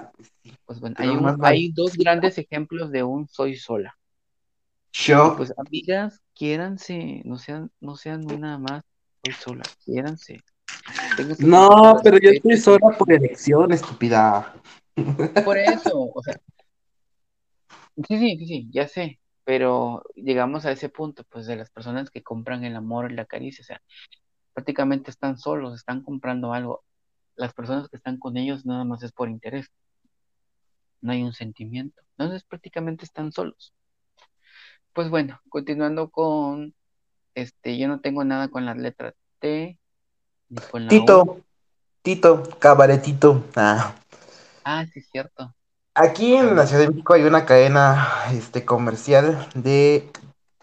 Pues bueno, hay, un- dos grandes ejemplos de un soy sola. Yo. pues amigas, quiéranse, no sean, no sean una más soy sola, quiéranse. No, pero yo estoy sola por elección, estúpida. Por eso, o sea, sí, sí, sí, ya sé, pero llegamos a ese punto, pues, de las personas que compran el amor y la caricia, o sea, prácticamente están solos, están comprando algo. Las personas que están con ellos nada más es por interés, no hay un sentimiento, entonces prácticamente están solos. Pues bueno, continuando con, este, yo no tengo nada con la letra T, ni con la U. Tito, Tito, cabaretito. Ah. Ah, sí, es cierto. Aquí en la Ciudad de México hay una cadena este, comercial de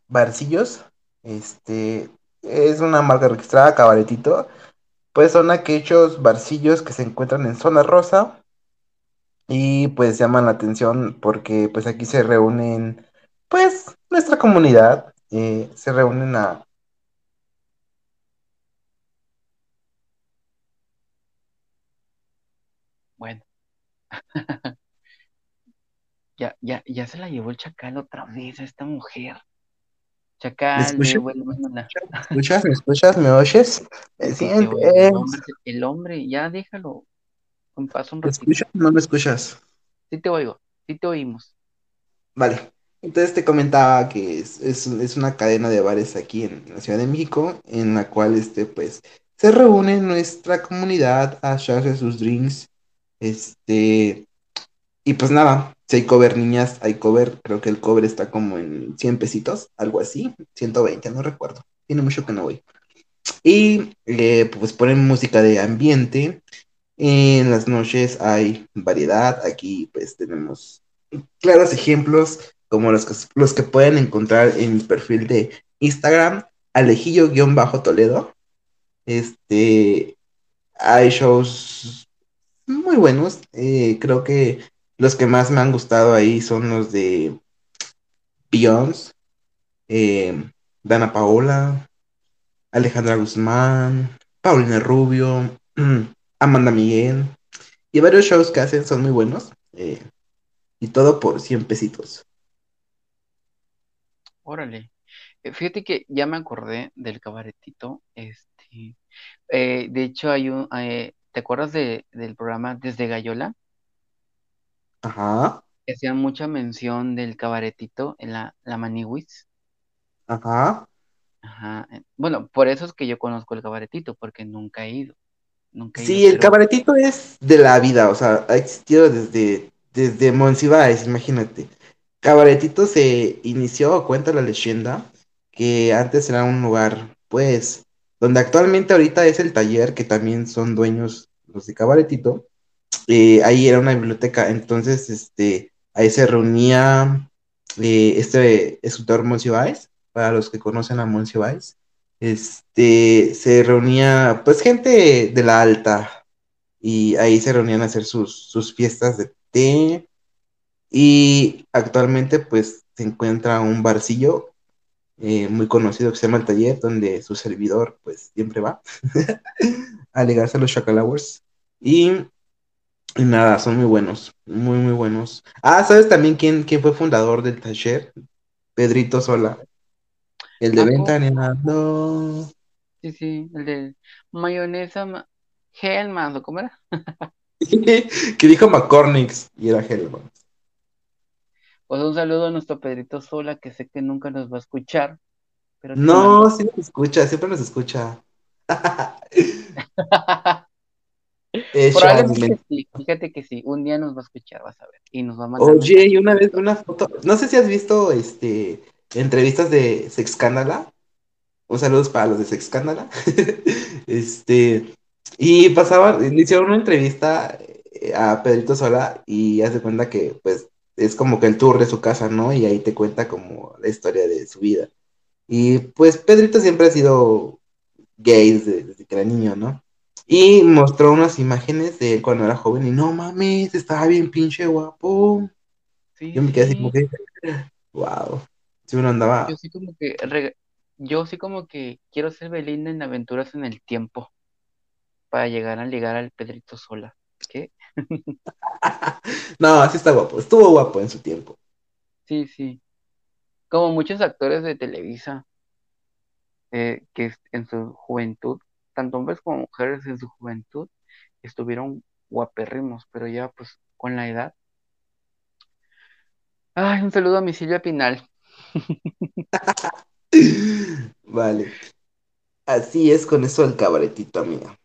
barcillos. Este es una marca registrada, Cabaretito. Pues son aquellos barcillos que se encuentran en zona rosa y pues llaman la atención porque pues aquí se reúnen, pues nuestra comunidad eh, se reúnen a Bueno. Ya, ya, ya se la llevó el chacal otra vez a esta mujer. Chacal, escuchas? devuélvemela. ¿Me escuchas? ¿Me escuchas? ¿Me oyes? ¿Me sientes? El hombre, el hombre, ya déjalo. Un paso un ¿Me ratito. escuchas o no me escuchas? Sí te oigo, sí te oímos. Vale, entonces te comentaba que es, es, es una cadena de bares aquí en la Ciudad de México, en la cual este, pues, se reúne nuestra comunidad a echarse sus drinks, este, y pues nada, si hay cover niñas, hay cover, creo que el cover está como en 100 pesitos, algo así, 120, no recuerdo, tiene mucho que no voy. Y eh, pues ponen música de ambiente. En las noches hay variedad. Aquí pues tenemos claros ejemplos como los que, los que pueden encontrar en mi perfil de Instagram, alejillo-toledo. Este, hay shows muy buenos. Eh, creo que los que más me han gustado ahí son los de Beyoncé, eh, Dana Paola, Alejandra Guzmán, Paulina Rubio, Amanda Miguel. Y varios shows que hacen son muy buenos. Eh, y todo por 100 pesitos. Órale. Eh, Fíjate que ya me acordé del cabaretito. Este, de hecho, hay un, ¿te acuerdas de, del programa Desde Gallola? Ajá, Que hacían mucha mención del cabaretito en la, la Maniwis. ajá. Ajá. Bueno, por eso es que yo conozco el cabaretito, porque nunca he ido, nunca he ido, Sí, el pero cabaretito es de la vida, o sea, ha existido desde, desde Monsiváis, imagínate. Cabaretito se inició, cuenta la leyenda, que antes era un lugar, pues, donde actualmente ahorita es el taller, que también son dueños los de Cabaretito. Eh, ahí era una biblioteca, entonces, este, ahí se reunía eh, este escultor Monsiváis, para los que conocen a Monsiváis. Este, se reunía, pues, gente de la alta, y ahí se reunían a hacer sus, sus fiestas de té, y actualmente, pues, se encuentra un barcillo eh, muy conocido que se llama El Taller, donde su servidor, pues, siempre va a ligarse a los Chacalowers. Y, y nada, son muy buenos, muy, muy buenos. Ah, ¿sabes también quién, quién fue fundador del taller? Pedrito Sola, el de ¿a poco? Ventaneando. Sí, sí, el de mayonesa, ma- Hellmann's, ¿o cómo era? que dijo McCormick's y era Hellman. Pues un saludo a nuestro Pedrito Sola, que sé que nunca nos va a escuchar, pero No, mando. sí nos escucha, siempre nos escucha. Es Probablemente sí, fíjate que sí, un día nos va a escuchar, vas a ver, y nos va a mandar Oye, y una vez una foto, no sé si has visto este entrevistas de Sexcándala. Un saludo para los de Sexcándala. Este, y pasaban, le hicieron una entrevista eh, a Pedrito Sola y hace cuenta que pues es como que el tour de su casa, ¿no? Y ahí te cuenta como la historia de su vida. Y pues Pedrito siempre ha sido gay desde, desde que era niño, ¿no? Y mostró unas imágenes de él cuando era joven y no mames, estaba bien pinche guapo. Sí, Yo me quedé así como que, wow. Sí, uno andaba. yo sí como que, yo sí como que quiero ser Belinda en Aventuras en el Tiempo, para llegar a ligar al Pedrito Sola. ¿Qué? No, así está guapo. Estuvo guapo en su tiempo. Sí, sí. Como muchos actores de Televisa, eh, que en su juventud, tanto hombres como mujeres en su juventud, estuvieron guapérrimos, pero ya pues con la edad. Ay, un saludo a mi Silvia Pinal. Vale. Así es con eso del cabaretito, amiga.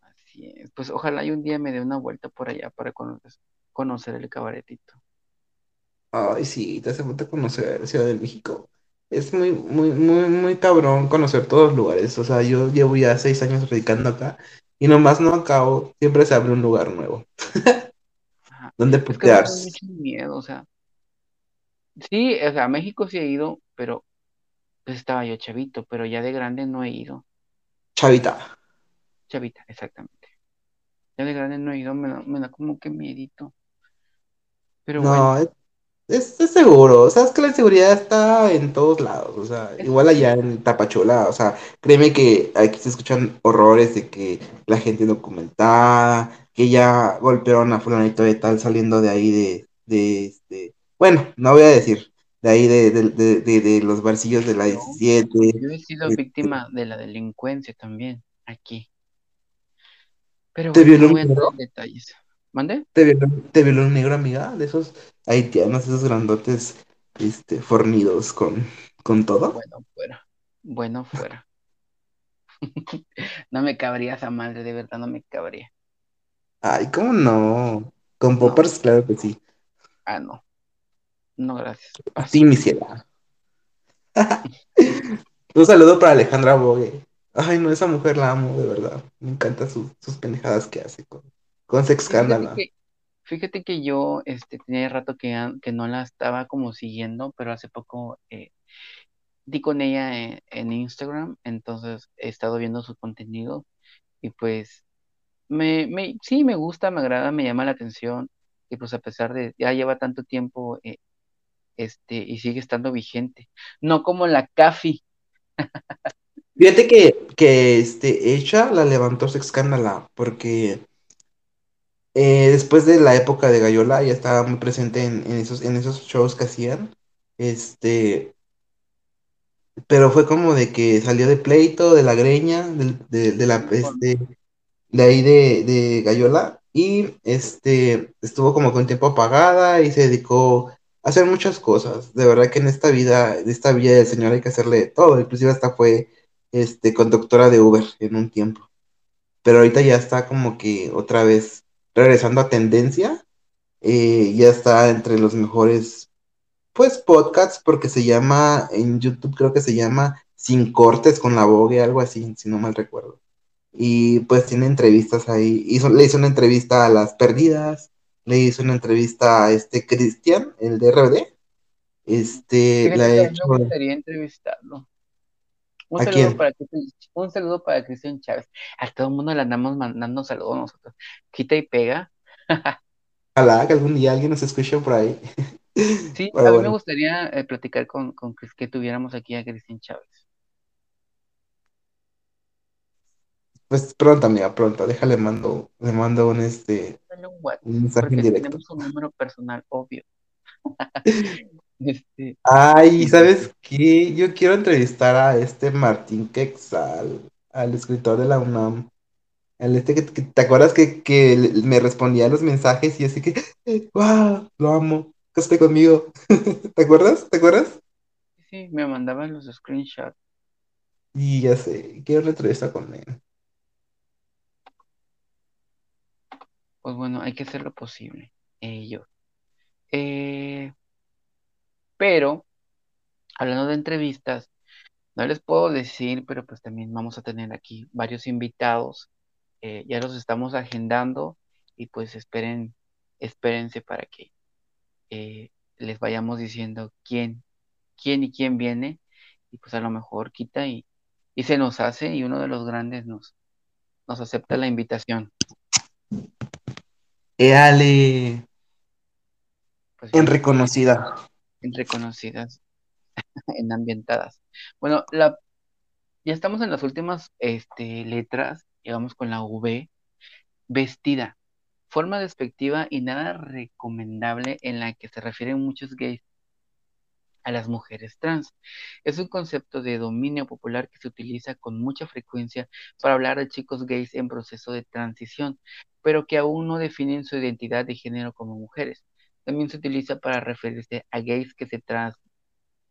Así es. Pues ojalá y un día me dé una vuelta por allá para conocer, conocer el cabaretito. Ay, sí, te hace falta conocer Ciudad de México. Es muy, muy, muy, muy cabrón conocer todos los lugares. O sea, yo llevo ya seis años radicando acá y nomás no acabo. Siempre se abre un lugar nuevo. Ajá. Donde Es que putearse. mucho miedo, o sea, sí, o sea, a México sí he ido, pero pues estaba yo chavito, pero ya de grande no he ido. Chavita. Chavita, exactamente. Ya de grande no he ido, me da, me da como que miedito. Pero bueno, No, es, es, es seguro. O sea, es que la inseguridad está en todos lados. O sea, igual allá en Tapachula. O sea, créeme que aquí se escuchan horrores de que la gente documentada, que ya golpearon a fulanito de tal saliendo de ahí de, de este. Bueno, no voy a decir. De ahí de, de, de, de- de los barcillos de la yo, 17. yo he sido eh, víctima de la delincuencia también, aquí. Pero ¿Te bueno, violó no un voy a entrar negro? en detalles. ¿Mande? ¿Te violó, te negro, amiga? De esos haitianos, esos grandotes, este, fornidos con, con todo. Bueno, fuera. Bueno, fuera. No me cabría esa madre, de verdad, no me cabría. Ay, ¿cómo no? Con No, poppers, claro que sí. ah, no. No, gracias. Sí, Paso. mi ciela. Un saludo para Alejandra Bogue. Ay, no, esa mujer la amo, de verdad. Me encantan sus, sus pendejadas que hace con, con Sex Scandal. Fíjate que yo este, tenía rato que, que no la estaba como siguiendo, pero hace poco eh, di con ella en, Instagram, entonces he estado viendo su contenido y pues me, me, sí me gusta, me agrada, me llama la atención y pues a pesar de ya lleva tanto tiempo eh, este y sigue estando vigente, no como la Cafi. Fíjate que, que este, ella la levantó Sex Scandal porque eh, después de la época de Gallola, ya estaba muy presente en, esos, en esos shows que hacían. Este, pero fue como de que salió de pleito, de la greña, de, de, la, este, de ahí de, de Gallola, y este, estuvo como con tiempo apagada y se dedicó a hacer muchas cosas. De verdad que en esta vida, de esta vida del Señor hay que hacerle todo, inclusive hasta fue este, conductora de Uber en un tiempo. Pero ahorita ya está como que otra vez regresando a tendencia, eh, ya está entre los mejores, pues, podcasts, porque se llama, en YouTube creo que se llama Sin Cortes con la Vogue, algo así, si no mal recuerdo. Y pues tiene entrevistas ahí, hizo, le hizo una entrevista a Las Perdidas, le hizo una entrevista a este Cristian, el de RBD. Este, la he hecho... Me gustaría entrevistarlo. Un saludo, para, un saludo para Cristian Chávez. A todo el mundo le andamos mandando saludos nosotros. Quita y pega. Ojalá que algún día alguien nos escuche por ahí. Sí, a mí me gustaría eh, platicar con, con que tuviéramos aquí a Cristian Chávez. Pues pronto, amiga, pronto. Déjale mando, le mando un este un, mensaje directo. Tenemos un número personal, obvio. Este, Ay, ¿sabes qué? Yo quiero entrevistar a este Martín Quexal, al escritor de la UNAM. El este que, ¿Te acuerdas que, me respondía los mensajes y así que, ¡wow! Lo amo, esté conmigo. ¿Te acuerdas? ¿Te acuerdas? Sí, me mandaban los screenshots. Y ya sé, quiero entrevista con él. Pues bueno, hay que hacer lo posible. Ellos. Eh, pero, hablando de entrevistas, no les puedo decir, pero pues también vamos a tener aquí varios invitados. Eh, ya los estamos agendando y pues esperen, espérense para que eh, les vayamos diciendo quién, quién y quién viene. Y pues a lo mejor quita y, y se nos hace y uno de los grandes nos, nos acepta la invitación. Éale. Pues en reconocida reconocidas, en ambientadas. Bueno, la, ya estamos en las últimas este, letras, llegamos con la V, vestida, forma despectiva y nada recomendable en la que se refieren muchos gays a las mujeres trans. Es un concepto de dominio popular que se utiliza con mucha frecuencia para hablar de chicos gays en proceso de transición, pero que aún no definen su identidad de género como mujeres. También se utiliza para referirse a gays que se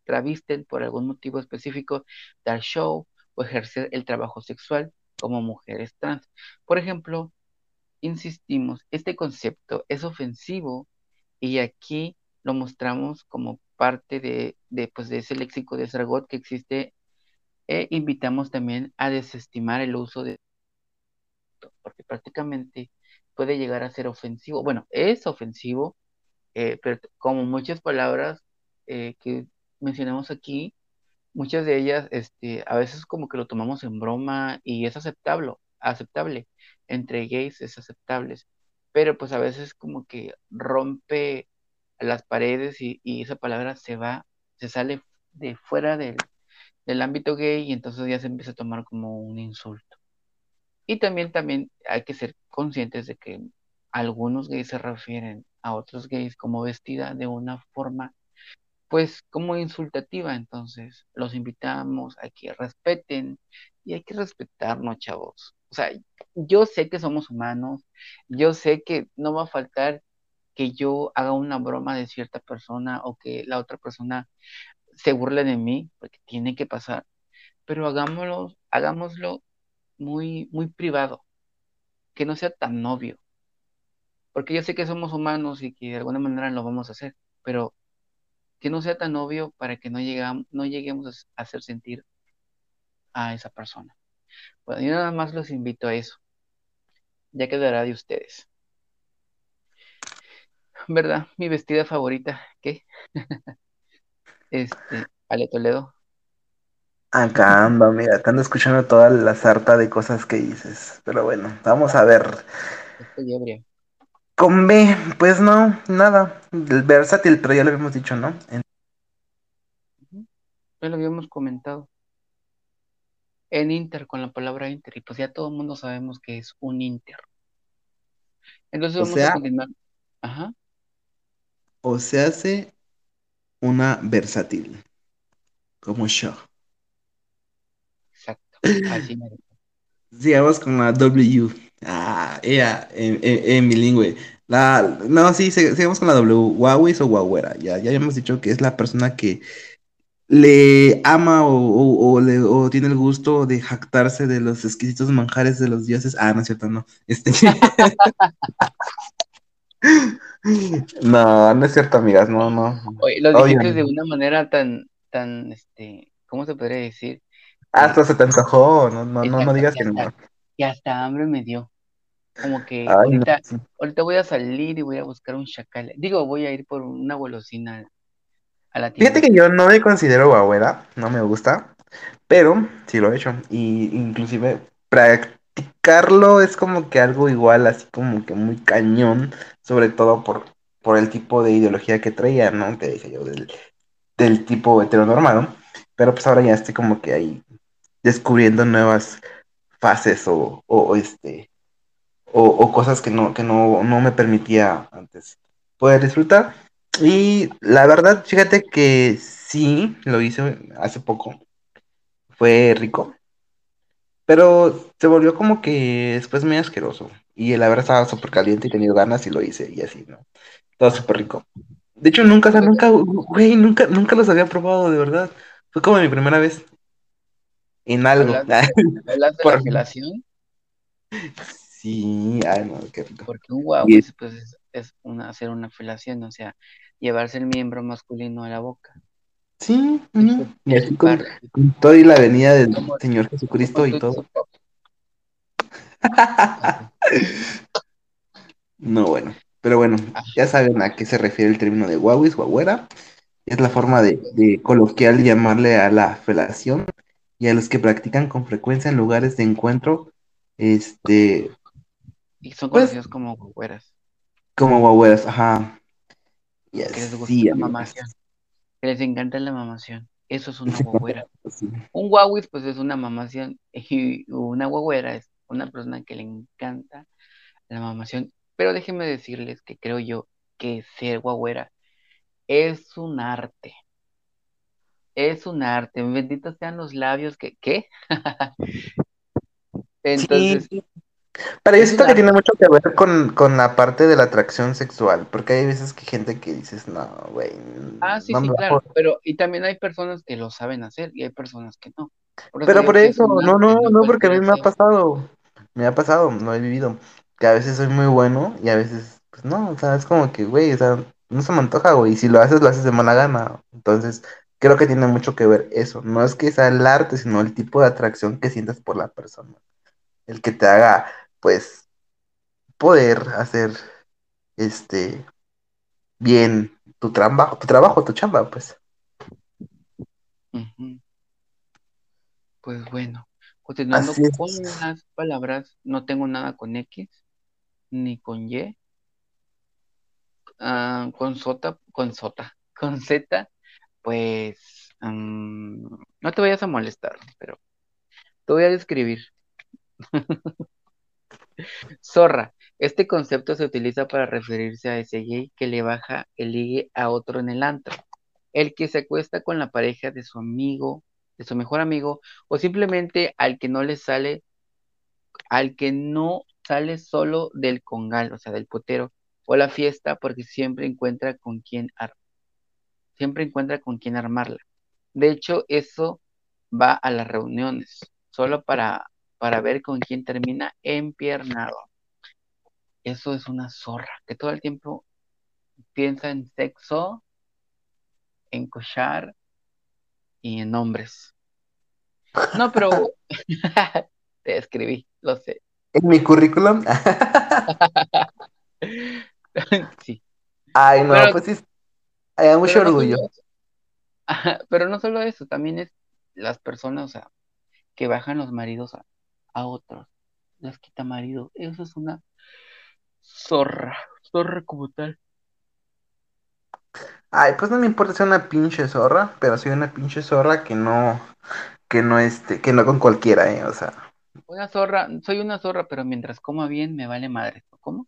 travisten por algún motivo específico, dar show o ejercer el trabajo sexual como mujeres trans. Por ejemplo, insistimos, este concepto es ofensivo y aquí lo mostramos como parte de, pues, de ese léxico de Sargot que existe e invitamos también a desestimar el uso de porque prácticamente puede llegar a ser ofensivo. Bueno, es ofensivo eh, pero como muchas palabras eh, que mencionamos aquí, muchas de ellas este, a veces como que lo tomamos en broma y es aceptable, aceptable, entre gays es aceptable, pero pues a veces como que rompe las paredes y, esa palabra se va, se sale de fuera del, del ámbito gay y entonces ya se empieza a tomar como un insulto. Y también, también hay que ser conscientes de que algunos gays se refieren a otros gays como vestida de una forma, pues como insultativa. Entonces, los invitamos a que respeten y hay que respetarnos, chavos. O sea, yo sé que somos humanos, yo sé que no va a faltar que yo haga una broma de cierta persona o que la otra persona se burle de mí, porque tiene que pasar, pero hagámoslo, hagámoslo muy, muy privado, que no sea tan obvio porque yo sé que somos humanos y que de alguna manera lo vamos a hacer, pero que no sea tan obvio para que no, llegamos, no lleguemos a hacer sentir a esa persona. Bueno, yo nada más los invito a eso. Ya quedará de ustedes. ¿Verdad? Mi vestida favorita, ¿qué? este, Ale Toledo. Acá ando, mira, ando escuchando toda la sarta de cosas que dices. Pero bueno, vamos a ver. Estoy ebria. Con B, pues no, nada. El versátil, pero ya lo habíamos dicho, ¿no? En- Ya lo habíamos comentado. En Inter, con la palabra Inter, y pues ya todo el mundo sabemos que es un Inter. Entonces O vamos sea- a continuar. Ajá, O se hace una versátil. Como yo. exacto. Así me Sigamos con la W. Ah, ella, en, en- en bilingüe. La, no, sí, sig- sigamos con la W. Huawei o Guagüera. Ya, ya hemos dicho que es la persona que le ama o, o- o le, o tiene el gusto de jactarse de los exquisitos manjares de los dioses. Ah, no es cierto, no. Este... No, no es cierto, amigas, no, no. Oye, lo dijiste de una manera tan, tan, este, ¿cómo se podría decir? Hasta se te antojó, no, no, no, no digas que no. Que hasta hambre me dio. Como que Ay, ahorita, ahorita voy a salir y voy a buscar un chacal. Digo, voy a ir por una golosina a la tienda. Fíjate que yo no me considero guagüera, no me gusta, pero sí lo he hecho. Y inclusive practicarlo es como que algo igual, así como que muy cañón, sobre todo por, por el tipo de ideología que traía, ¿no? Te dije yo, del, del tipo heteronormado. Pero pues ahora ya estoy como que ahí descubriendo nuevas fases o, este o, cosas que no, que no, no me permitía antes poder disfrutar. Y la verdad, fíjate que sí, lo hice hace poco. Fue rico. Pero se volvió como que después muy asqueroso. Y la verdad estaba súper caliente y tenía ganas y lo hice y así, ¿no? Todo súper rico. De hecho, nunca, nunca, güey, nunca, nunca los había probado, de verdad. Fue como mi primera vez en algo. ¿Hablas, ¿hablas de la felación? Sí, ay, no, qué rico. Porque un guau, pues, es, es una, hacer una felación, o sea, llevarse el miembro masculino a la boca. Sí, chu- y así con, y la venida del Como- Señor Jesucristo y todo. No, bueno, pero bueno, ya saben a qué se refiere el término de guauis, guagüera. Es la forma de, de coloquial llamarle a la felación y a los que practican con frecuencia en lugares de encuentro, este, Y son Pues- conocidos como güeras. como guagüeras, ajá. Y Que les gusta la mamación. Que les encanta la mamación. Eso es una guagüera. Sí. Un guauis, pues es una mamación. Y una guagüera es una persona que le encanta la mamación. Pero déjenme decirles que creo yo que ser guagüera es un arte. Es un arte. Benditos sean los labios que. ¿Qué? Entonces, Sí, pero yo es siento que tiene mucho que ver con, con la parte de la atracción sexual, porque hay veces que gente que dices, no, güey, Ah, sí, no sí, claro. bajo". Pero, y también hay personas que lo saben hacer y hay personas que no. Por Pero por es eso, un no, no, no, porque a mí me ha pasado, me ha pasado, lo he vivido, que a veces soy muy bueno y a veces, pues no, o sea, es como que, güey, o sea, no se me antoja, güey, y si lo haces, lo haces de mala gana, entonces, creo que tiene mucho que ver eso, no es que sea el arte, sino el tipo de atracción que sientas por la persona, el que te haga, pues, poder hacer, este, bien tu trabajo, tu trabajo, tu chamba, pues. Pues bueno, continuando con las palabras, no tengo nada con X ni con Y. Ah, con Sota, con Sota, con Z, pues mm, no te vayas a molestar, pero te voy a describir. Zorra. Este concepto se utiliza para referirse a ese gay que le baja el ligue a otro en el antro. El que se acuesta con la pareja de su amigo, de su mejor amigo, o simplemente al que no le sale, al que no sale solo del congal, o sea, del putero, o la fiesta, porque siempre encuentra con quién ar- siempre encuentra con quién armarla. De hecho, eso va a las reuniones, solo para, para ver con quién termina empiernado. Eso es una zorra, que todo el tiempo piensa en sexo, en cochar y en hombres. No, pero te escribí, lo sé. ¿En mi currículum? sí. Ay, no, Pero- pues sí. Hay mucho Pero orgullo. Ajá, pero no solo eso, también es las personas, o sea, que bajan los maridos a, a otros, les quita marido, eso es una zorra, zorra como tal. Ay, pues no me importa ser una pinche zorra, pero soy una pinche zorra que no, que no este, que no con cualquiera, eh, o sea, Una zorra, soy una zorra, pero mientras coma bien me vale madre. ¿Cómo?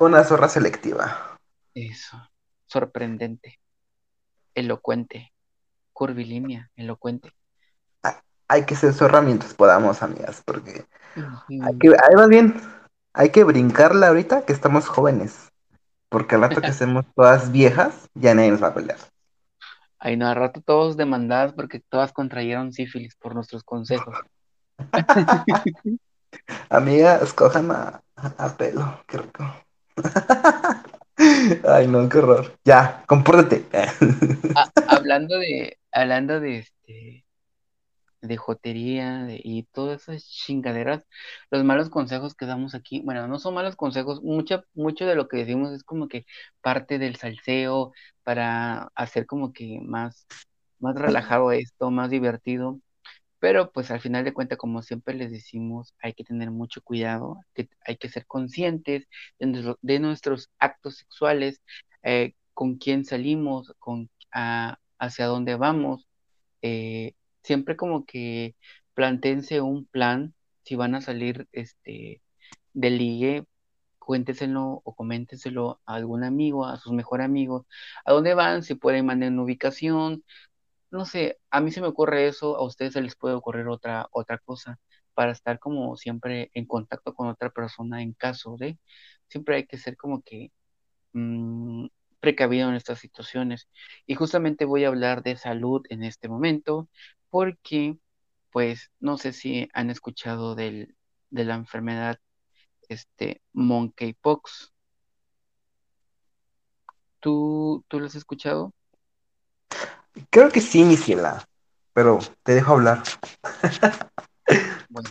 una zorra selectiva. Eso, sorprendente, elocuente, curvilínea, elocuente. Hay que ser zorra mientras podamos, amigas, porque hay que, ahí más bien, hay que brincarla ahorita que estamos jóvenes, porque al rato que estemos todas viejas, ya nadie nos va a pelear. Ay, no, al rato todos demandadas porque todas contrayeron sífilis por nuestros consejos. Amiga, escojan a, a pelo, qué rico. Ay, no, qué horror. Ya, compórtate. Ah, hablando de, hablando de este, de jotería de- y todas esas chingaderas, los malos consejos que damos aquí, bueno, no son malos consejos, mucha, mucho de lo que decimos es como que parte del salseo para hacer como que más, más relajado esto, más divertido. Pero pues al final de cuentas, como siempre les decimos, hay que tener mucho cuidado, que hay que ser conscientes de, de nuestros actos sexuales, eh, con quién salimos, con a- hacia dónde vamos. eh, siempre como que plantéense un plan, si van a salir este ligue, cuénteselo o coménteselo a algún amigo, a sus mejores amigos, a dónde van, si pueden mandar una ubicación, no sé, a mí se me ocurre eso, a ustedes se les puede ocurrir otra, otra cosa, para estar como siempre en contacto con otra persona en caso de, siempre hay que ser como que mm, precavido en estas situaciones. Y justamente voy a hablar de salud en este momento, porque, pues, no sé si han escuchado del, de la enfermedad, este, monkeypox. ¿Tú, tú lo has escuchado? Creo que sí, mi ciela, pero te dejo hablar. Bueno.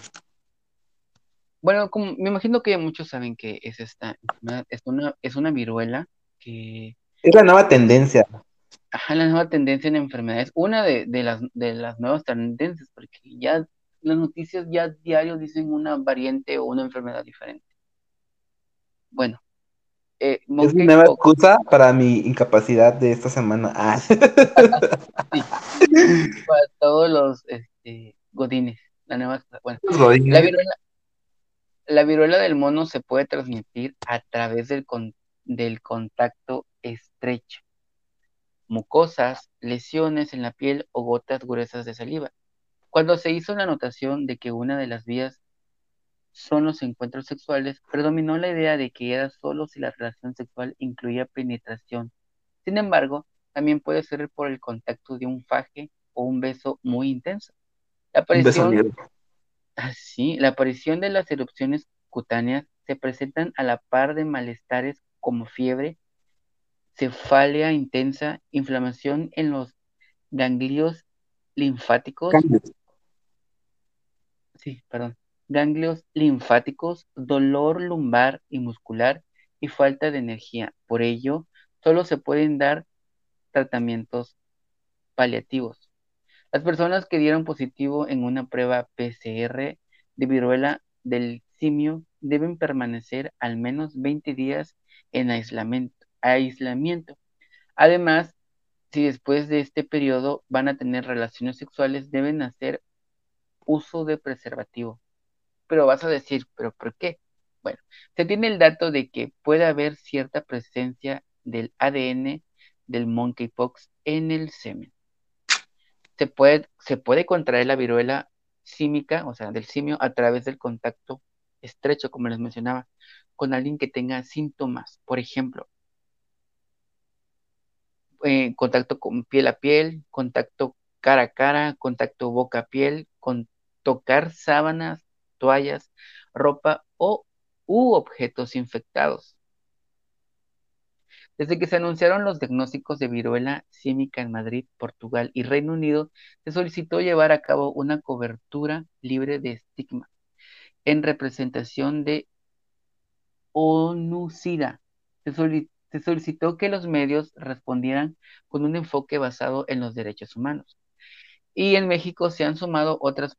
Bueno, como me imagino que muchos saben que es esta enfermedad, es una, es una viruela que, Es la nueva tendencia. ajá, la nueva tendencia en enfermedades, una de, de las, de las nuevas tendencias, porque ya las noticias ya diario dicen una variante o una enfermedad diferente. Bueno, eh, Es mi nueva excusa para mi incapacidad de esta semana. Ah. sí, para todos los este, godines, la nueva, bueno. La viruela, la viruela del mono se puede transmitir a través del, con- del contacto estrecho, mucosas, lesiones en la piel o gotas gruesas de saliva. Cuando se hizo la anotación de que una de las vías son los encuentros sexuales, predominó la idea de que era solo si la relación sexual incluía penetración. Sin embargo, también puede ser por el contacto de un faje o un beso muy intenso. La aparición. Así, la aparición de las erupciones cutáneas se presentan a la par de malestares como fiebre, cefalea intensa, inflamación en los ganglios linfáticos, Cambios. sí, perdón, ganglios linfáticos, dolor lumbar y muscular y falta de energía. Por ello, solo se pueden dar tratamientos paliativos. Las personas que dieron positivo en una prueba PCR de viruela del simio deben permanecer al menos 20 días en aislamiento. aislamiento. Además, si después de este periodo van a tener relaciones sexuales, deben hacer uso de preservativo. Pero vas a decir, ¿pero por qué? Bueno, se tiene el dato de que puede haber cierta presencia del ADN del monkeypox en el semen se puede, se puede contraer la viruela símica, o sea, del simio, a través del contacto estrecho, como les mencionaba, con alguien que tenga síntomas. Por ejemplo, eh, contacto con piel a piel, contacto cara a cara, contacto boca a piel, con tocar sábanas, toallas, ropa o u objetos infectados. Desde que se anunciaron los diagnósticos de viruela símica en Madrid, Portugal y Reino Unido, se solicitó llevar a cabo una cobertura libre de estigma. en representación de ONUCIDA. Se, se solicitó que los medios respondieran con un enfoque basado en los derechos humanos. Y en México se han sumado otras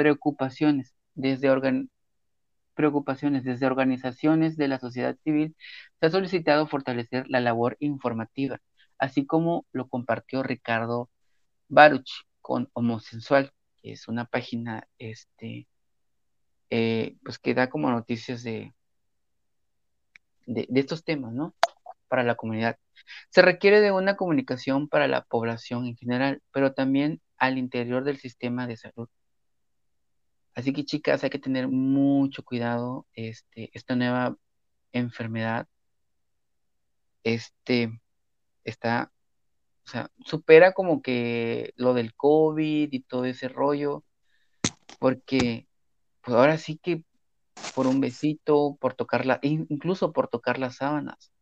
preocupaciones desde, preocupaciones desde organizaciones de la sociedad civil. Se ha solicitado fortalecer la labor informativa, así como lo compartió Ricardo Baruch con Homosensual, que es una página este, eh, pues que da como noticias de, de, estos temas, ¿no? Para la comunidad. Se requiere de una comunicación para la población en general, pero también al interior del sistema de salud. Así que chicas, hay que tener mucho cuidado. Este, esta nueva enfermedad, este, está, o sea, supera como que lo del COVID y todo ese rollo, porque pues ahora sí que por un besito, por tocar la, incluso por tocar las sábanas.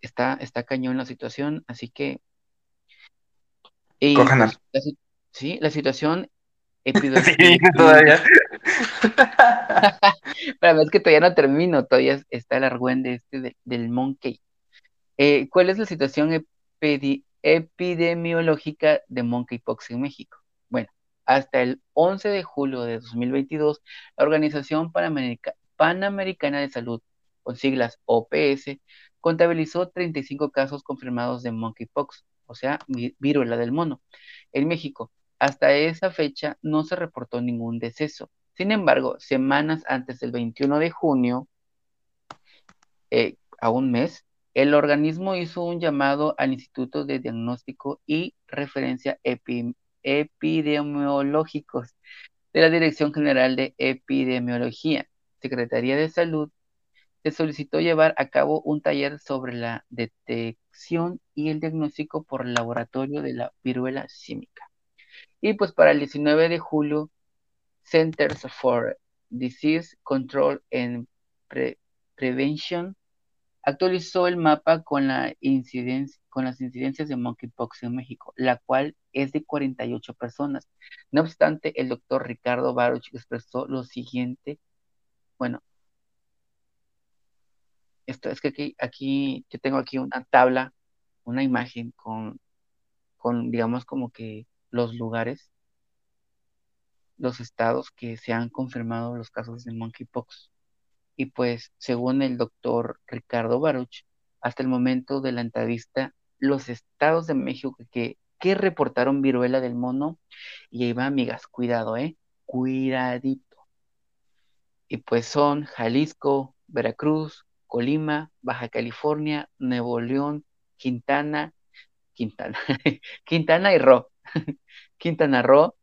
Está, está cañón la situación, así que. Y, pues, la, sí, la situación epidemiológica. todavía. Pero es que todavía no termino, todavía está el argüende este del monkey. Eh, ¿Cuál es la situación epidemiológica de monkeypox en México? Bueno, hasta el 11 de julio de 2022, la Organización Panamericana de Salud, con siglas OPS, contabilizó 35 casos confirmados de monkeypox, o sea, viruela del mono, en México. Hasta esa fecha no se reportó ningún deceso. Sin embargo, semanas antes del 21 de junio, eh, a un mes, el organismo hizo un llamado al Instituto de Diagnóstico y Referencia epidemiológicos de la Dirección General de Epidemiología, Secretaría de Salud, se solicitó llevar a cabo un taller sobre la detección y el diagnóstico por laboratorio de la viruela símica. Y pues para el 19 de julio, Centers for Disease Control and Prevention actualizó el mapa con, la incidencia, con las incidencias de monkeypox en México, la cual es de 48 personas. No obstante, el doctor Ricardo Baruch expresó lo siguiente, bueno, esto es que aquí, aquí yo tengo aquí una tabla, una imagen con, con, digamos, como que los lugares, los estados que se han confirmado los casos de monkeypox. Y pues, según el doctor Ricardo Baruch, hasta el momento de la entrevista, los estados de México que, que reportaron viruela del mono, y ahí va, amigas, cuidado, ¿eh? Cuidadito. Y pues son Jalisco, Veracruz, Colima, Baja California, Nuevo León, Quintana, Quintana, Quintana y Ro. Quintana Roo.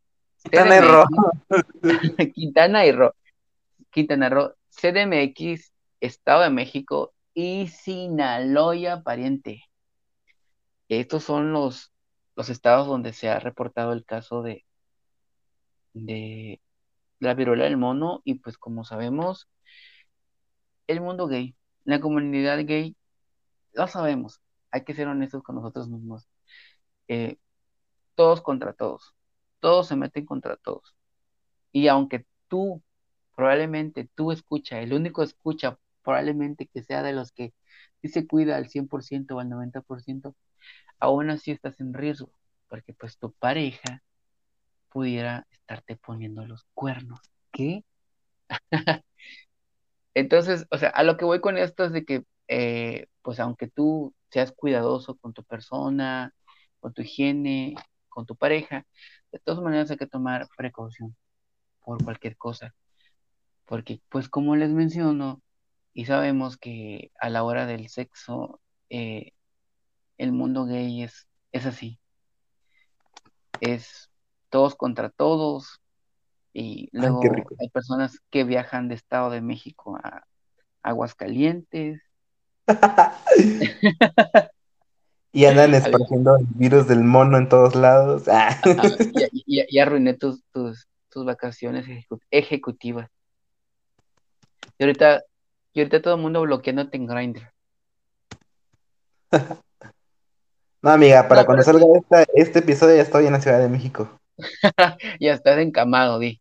Quintana y Ro. Quintana y Ro. Quintana Roo, CDMX, Estado de México y Sinaloa, pariente. Estos son los, los estados donde se ha reportado el caso de, de la viruela del mono y pues como sabemos, el mundo gay, la comunidad gay, lo sabemos, hay que ser honestos con nosotros mismos. Eh, todos contra todos, todos se meten contra todos. Y aunque tú probablemente tú escucha, el único escucha probablemente que sea de los que sí se cuida al 100% o al 90%, aún así estás en riesgo, porque pues tu pareja pudiera estarte poniendo los cuernos. ¿Qué? Entonces, o sea, a lo que voy con esto es de que, eh, pues aunque tú seas cuidadoso con tu persona, con tu higiene, con tu pareja, de todas maneras hay que tomar precaución por cualquier cosa porque pues como les menciono, y sabemos que a la hora del sexo, eh, el mundo gay es, es así. Es todos contra todos. Y luego hay personas que viajan de Estado de México a Aguascalientes. y andan esparciendo el virus del mono en todos lados. y, arruiné tus, tus, tus vacaciones ejecutivas. Y ahorita, y ahorita todo el mundo bloqueándote en Grindr. no, amiga, para cuando salga este episodio ya estoy en la Ciudad de México. ya estás encamado, di.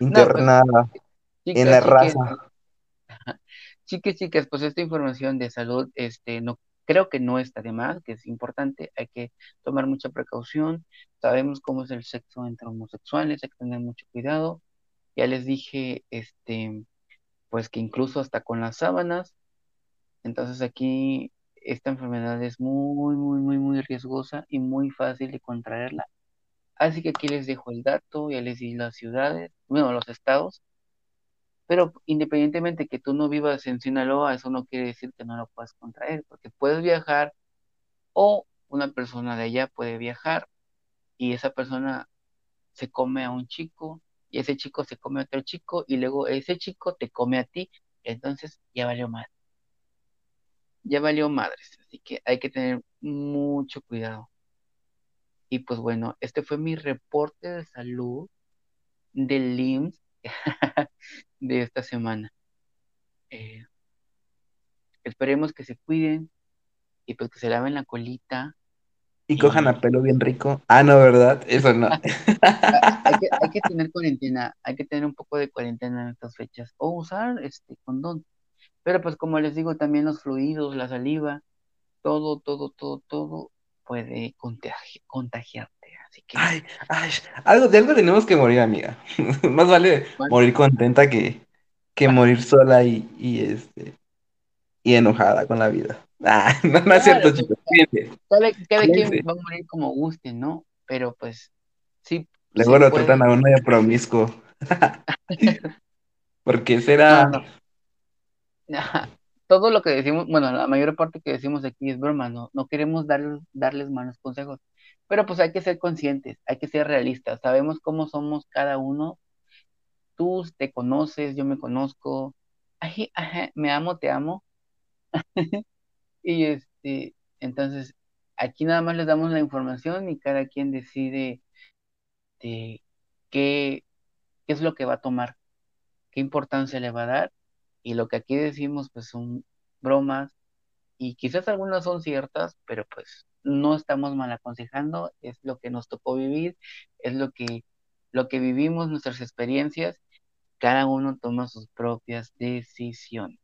internada en la raza. Chicas, chicas, pues esta información de salud, este, no creo que no está de más, que es importante, hay que tomar mucha precaución. Sabemos cómo es el sexo entre homosexuales, hay que tener mucho cuidado. Ya les dije, este, pues que incluso hasta con las sábanas. Entonces aquí esta enfermedad es muy, muy, muy, muy riesgosa y muy fácil de contraerla. Así que aquí les dejo el dato, ya les di las ciudades, bueno, los estados. Pero independientemente que tú no vivas en Sinaloa, eso no quiere decir que no lo puedas contraer, porque puedes viajar o una persona de allá puede viajar y esa persona se come a un chico y ese chico se come a otro chico y luego ese chico te come a ti, entonces ya valió mal. Ya valió madres, así que hay que tener mucho cuidado. Y pues bueno, este fue mi reporte de salud del LIMS de esta semana. Eh, esperemos que se cuiden y pues que se laven la colita. Y, cojan a pelo bien rico. Ah, no, ¿verdad? Eso no. hay, que, tener cuarentena, hay que tener un poco de cuarentena en estas fechas. O usar este condón. Pero pues como les digo, también los fluidos, la saliva, todo, todo, todo, todo puede contagiarte. Así que. Ay, ay, algo, de algo tenemos que morir, amiga. Más vale morir contenta que, que morir sola y, y, este y enojada con la vida. Ah, no, no es cierto, chicos. Cada, quien va a morir como guste, ¿no? Pero pues, sí. Luego lo tratan a uno de promiscuo. Porque será. Todo lo que decimos, bueno, la mayor parte que decimos aquí es broma, no, no queremos darles, darles malos consejos. Pero pues hay que ser conscientes, hay que ser realistas. Sabemos cómo somos cada uno. Tú te conoces, yo me conozco. Ay, me amo, te amo. y este, entonces, aquí nada más les damos la información y cada quien decide de qué, qué es lo que va a tomar, qué importancia le va a dar. Y lo que aquí decimos, pues son bromas, y quizás algunas son ciertas, pero pues no estamos mal aconsejando, es lo que nos tocó vivir, es lo que, lo que vivimos, nuestras experiencias, cada uno toma sus propias decisiones.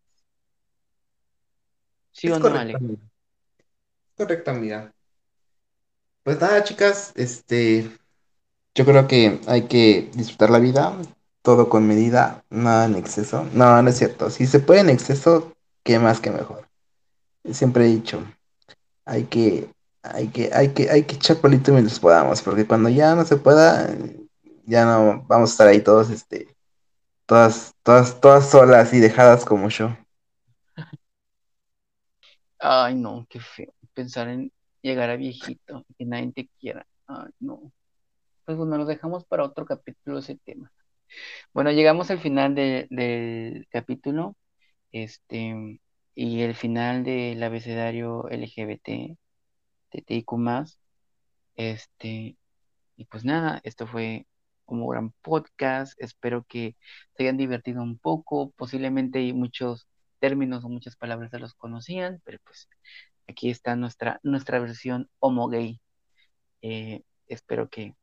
¿Sí o no, Ale? Correcto, amiga. Pues nada, chicas, este, yo creo que hay que disfrutar la vida, todo con medida, nada en exceso. No, no es cierto. Si se puede en exceso, qué más que mejor. Siempre he dicho, hay que, hay que, hay que, hay que echar polito mientras podamos, porque cuando ya no se pueda, ya no vamos a estar ahí todos, este, todas, todas, todas solas y dejadas como yo. Ay, no, qué feo. Pensar en llegar a viejito, que nadie te quiera. Ay, no. Pues bueno, lo dejamos para otro capítulo ese tema. Bueno, llegamos al final del capítulo. Este, y el final del abecedario LGBT, TTIQ más. Este, y pues nada, esto fue como gran podcast. Espero que se hayan divertido un poco. Posiblemente hay muchos términos o muchas palabras se los conocían, pero pues aquí está nuestra, nuestra versión homo gay. Eh, espero que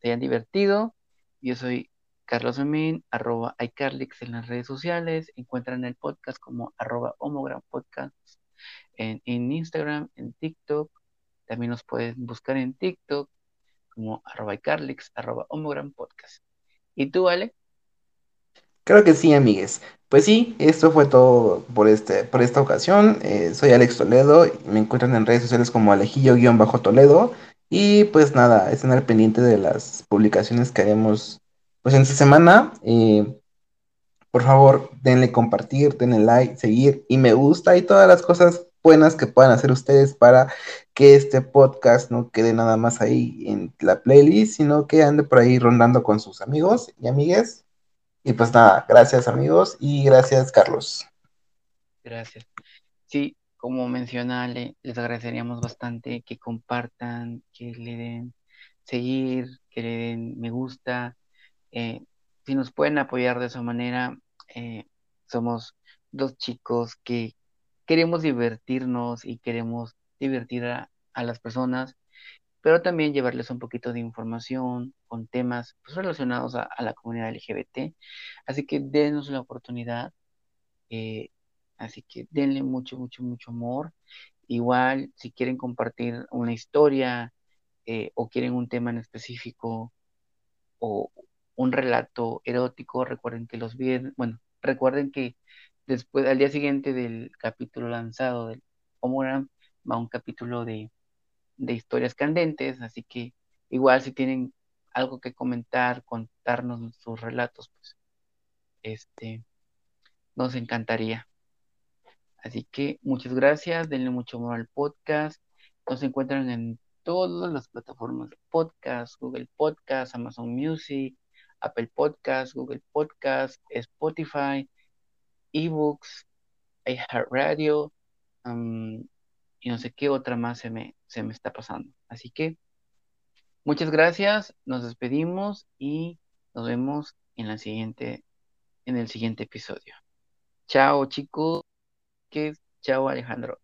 se hayan divertido. Yo soy Carlos Memín, arroba iCarlix en las redes sociales. Encuentran el podcast como arroba homogram podcast en, Instagram, en TikTok. También nos pueden buscar en TikTok como arroba iCarlix, arroba podcast. ¿Y tú, Ale? Creo que sí, amigues. Pues sí, esto fue todo por, este, por esta ocasión. Eh, soy Alex Toledo, me encuentran en redes sociales como Alejillo-Toledo. Y pues nada, estén al pendiente de las publicaciones que haremos pues en esta semana. Eh, por favor, denle compartir, denle like, seguir y me gusta y todas las cosas buenas que puedan hacer ustedes para que este podcast no quede nada más ahí en la playlist, sino que ande por ahí rondando con sus amigos y amigues. Y pues nada, gracias amigos y gracias Carlos. Gracias. Sí, como mencionale, les agradeceríamos bastante que compartan, que le den seguir, que le den me gusta. Eh, si nos pueden apoyar de esa manera, eh, somos dos chicos que queremos divertirnos y queremos divertir a, las personas pero también llevarles un poquito de información con temas pues, relacionados a, la comunidad LGBT. Así que denos la oportunidad. Eh, así que denle mucho, mucho, mucho amor. Igual, si quieren compartir una historia eh, o quieren un tema en específico o un relato erótico, recuerden que los viernes, bueno, recuerden que después, al día siguiente del capítulo lanzado del Homogram, va un capítulo de, historias candentes, así que igual si tienen algo que comentar, contarnos sus relatos, pues este nos encantaría. Así que muchas gracias, denle mucho amor al podcast. Nos encuentran en todas las plataformas de podcast, Google Podcast, Amazon Music, Apple Podcast, Google Podcast, Spotify, eBooks, iHeartRadio, um, y no sé qué otra más se me, se me está pasando. Así que muchas gracias, nos despedimos y nos vemos en la siguiente, en el siguiente episodio. Chao chicos, que chao Alejandro.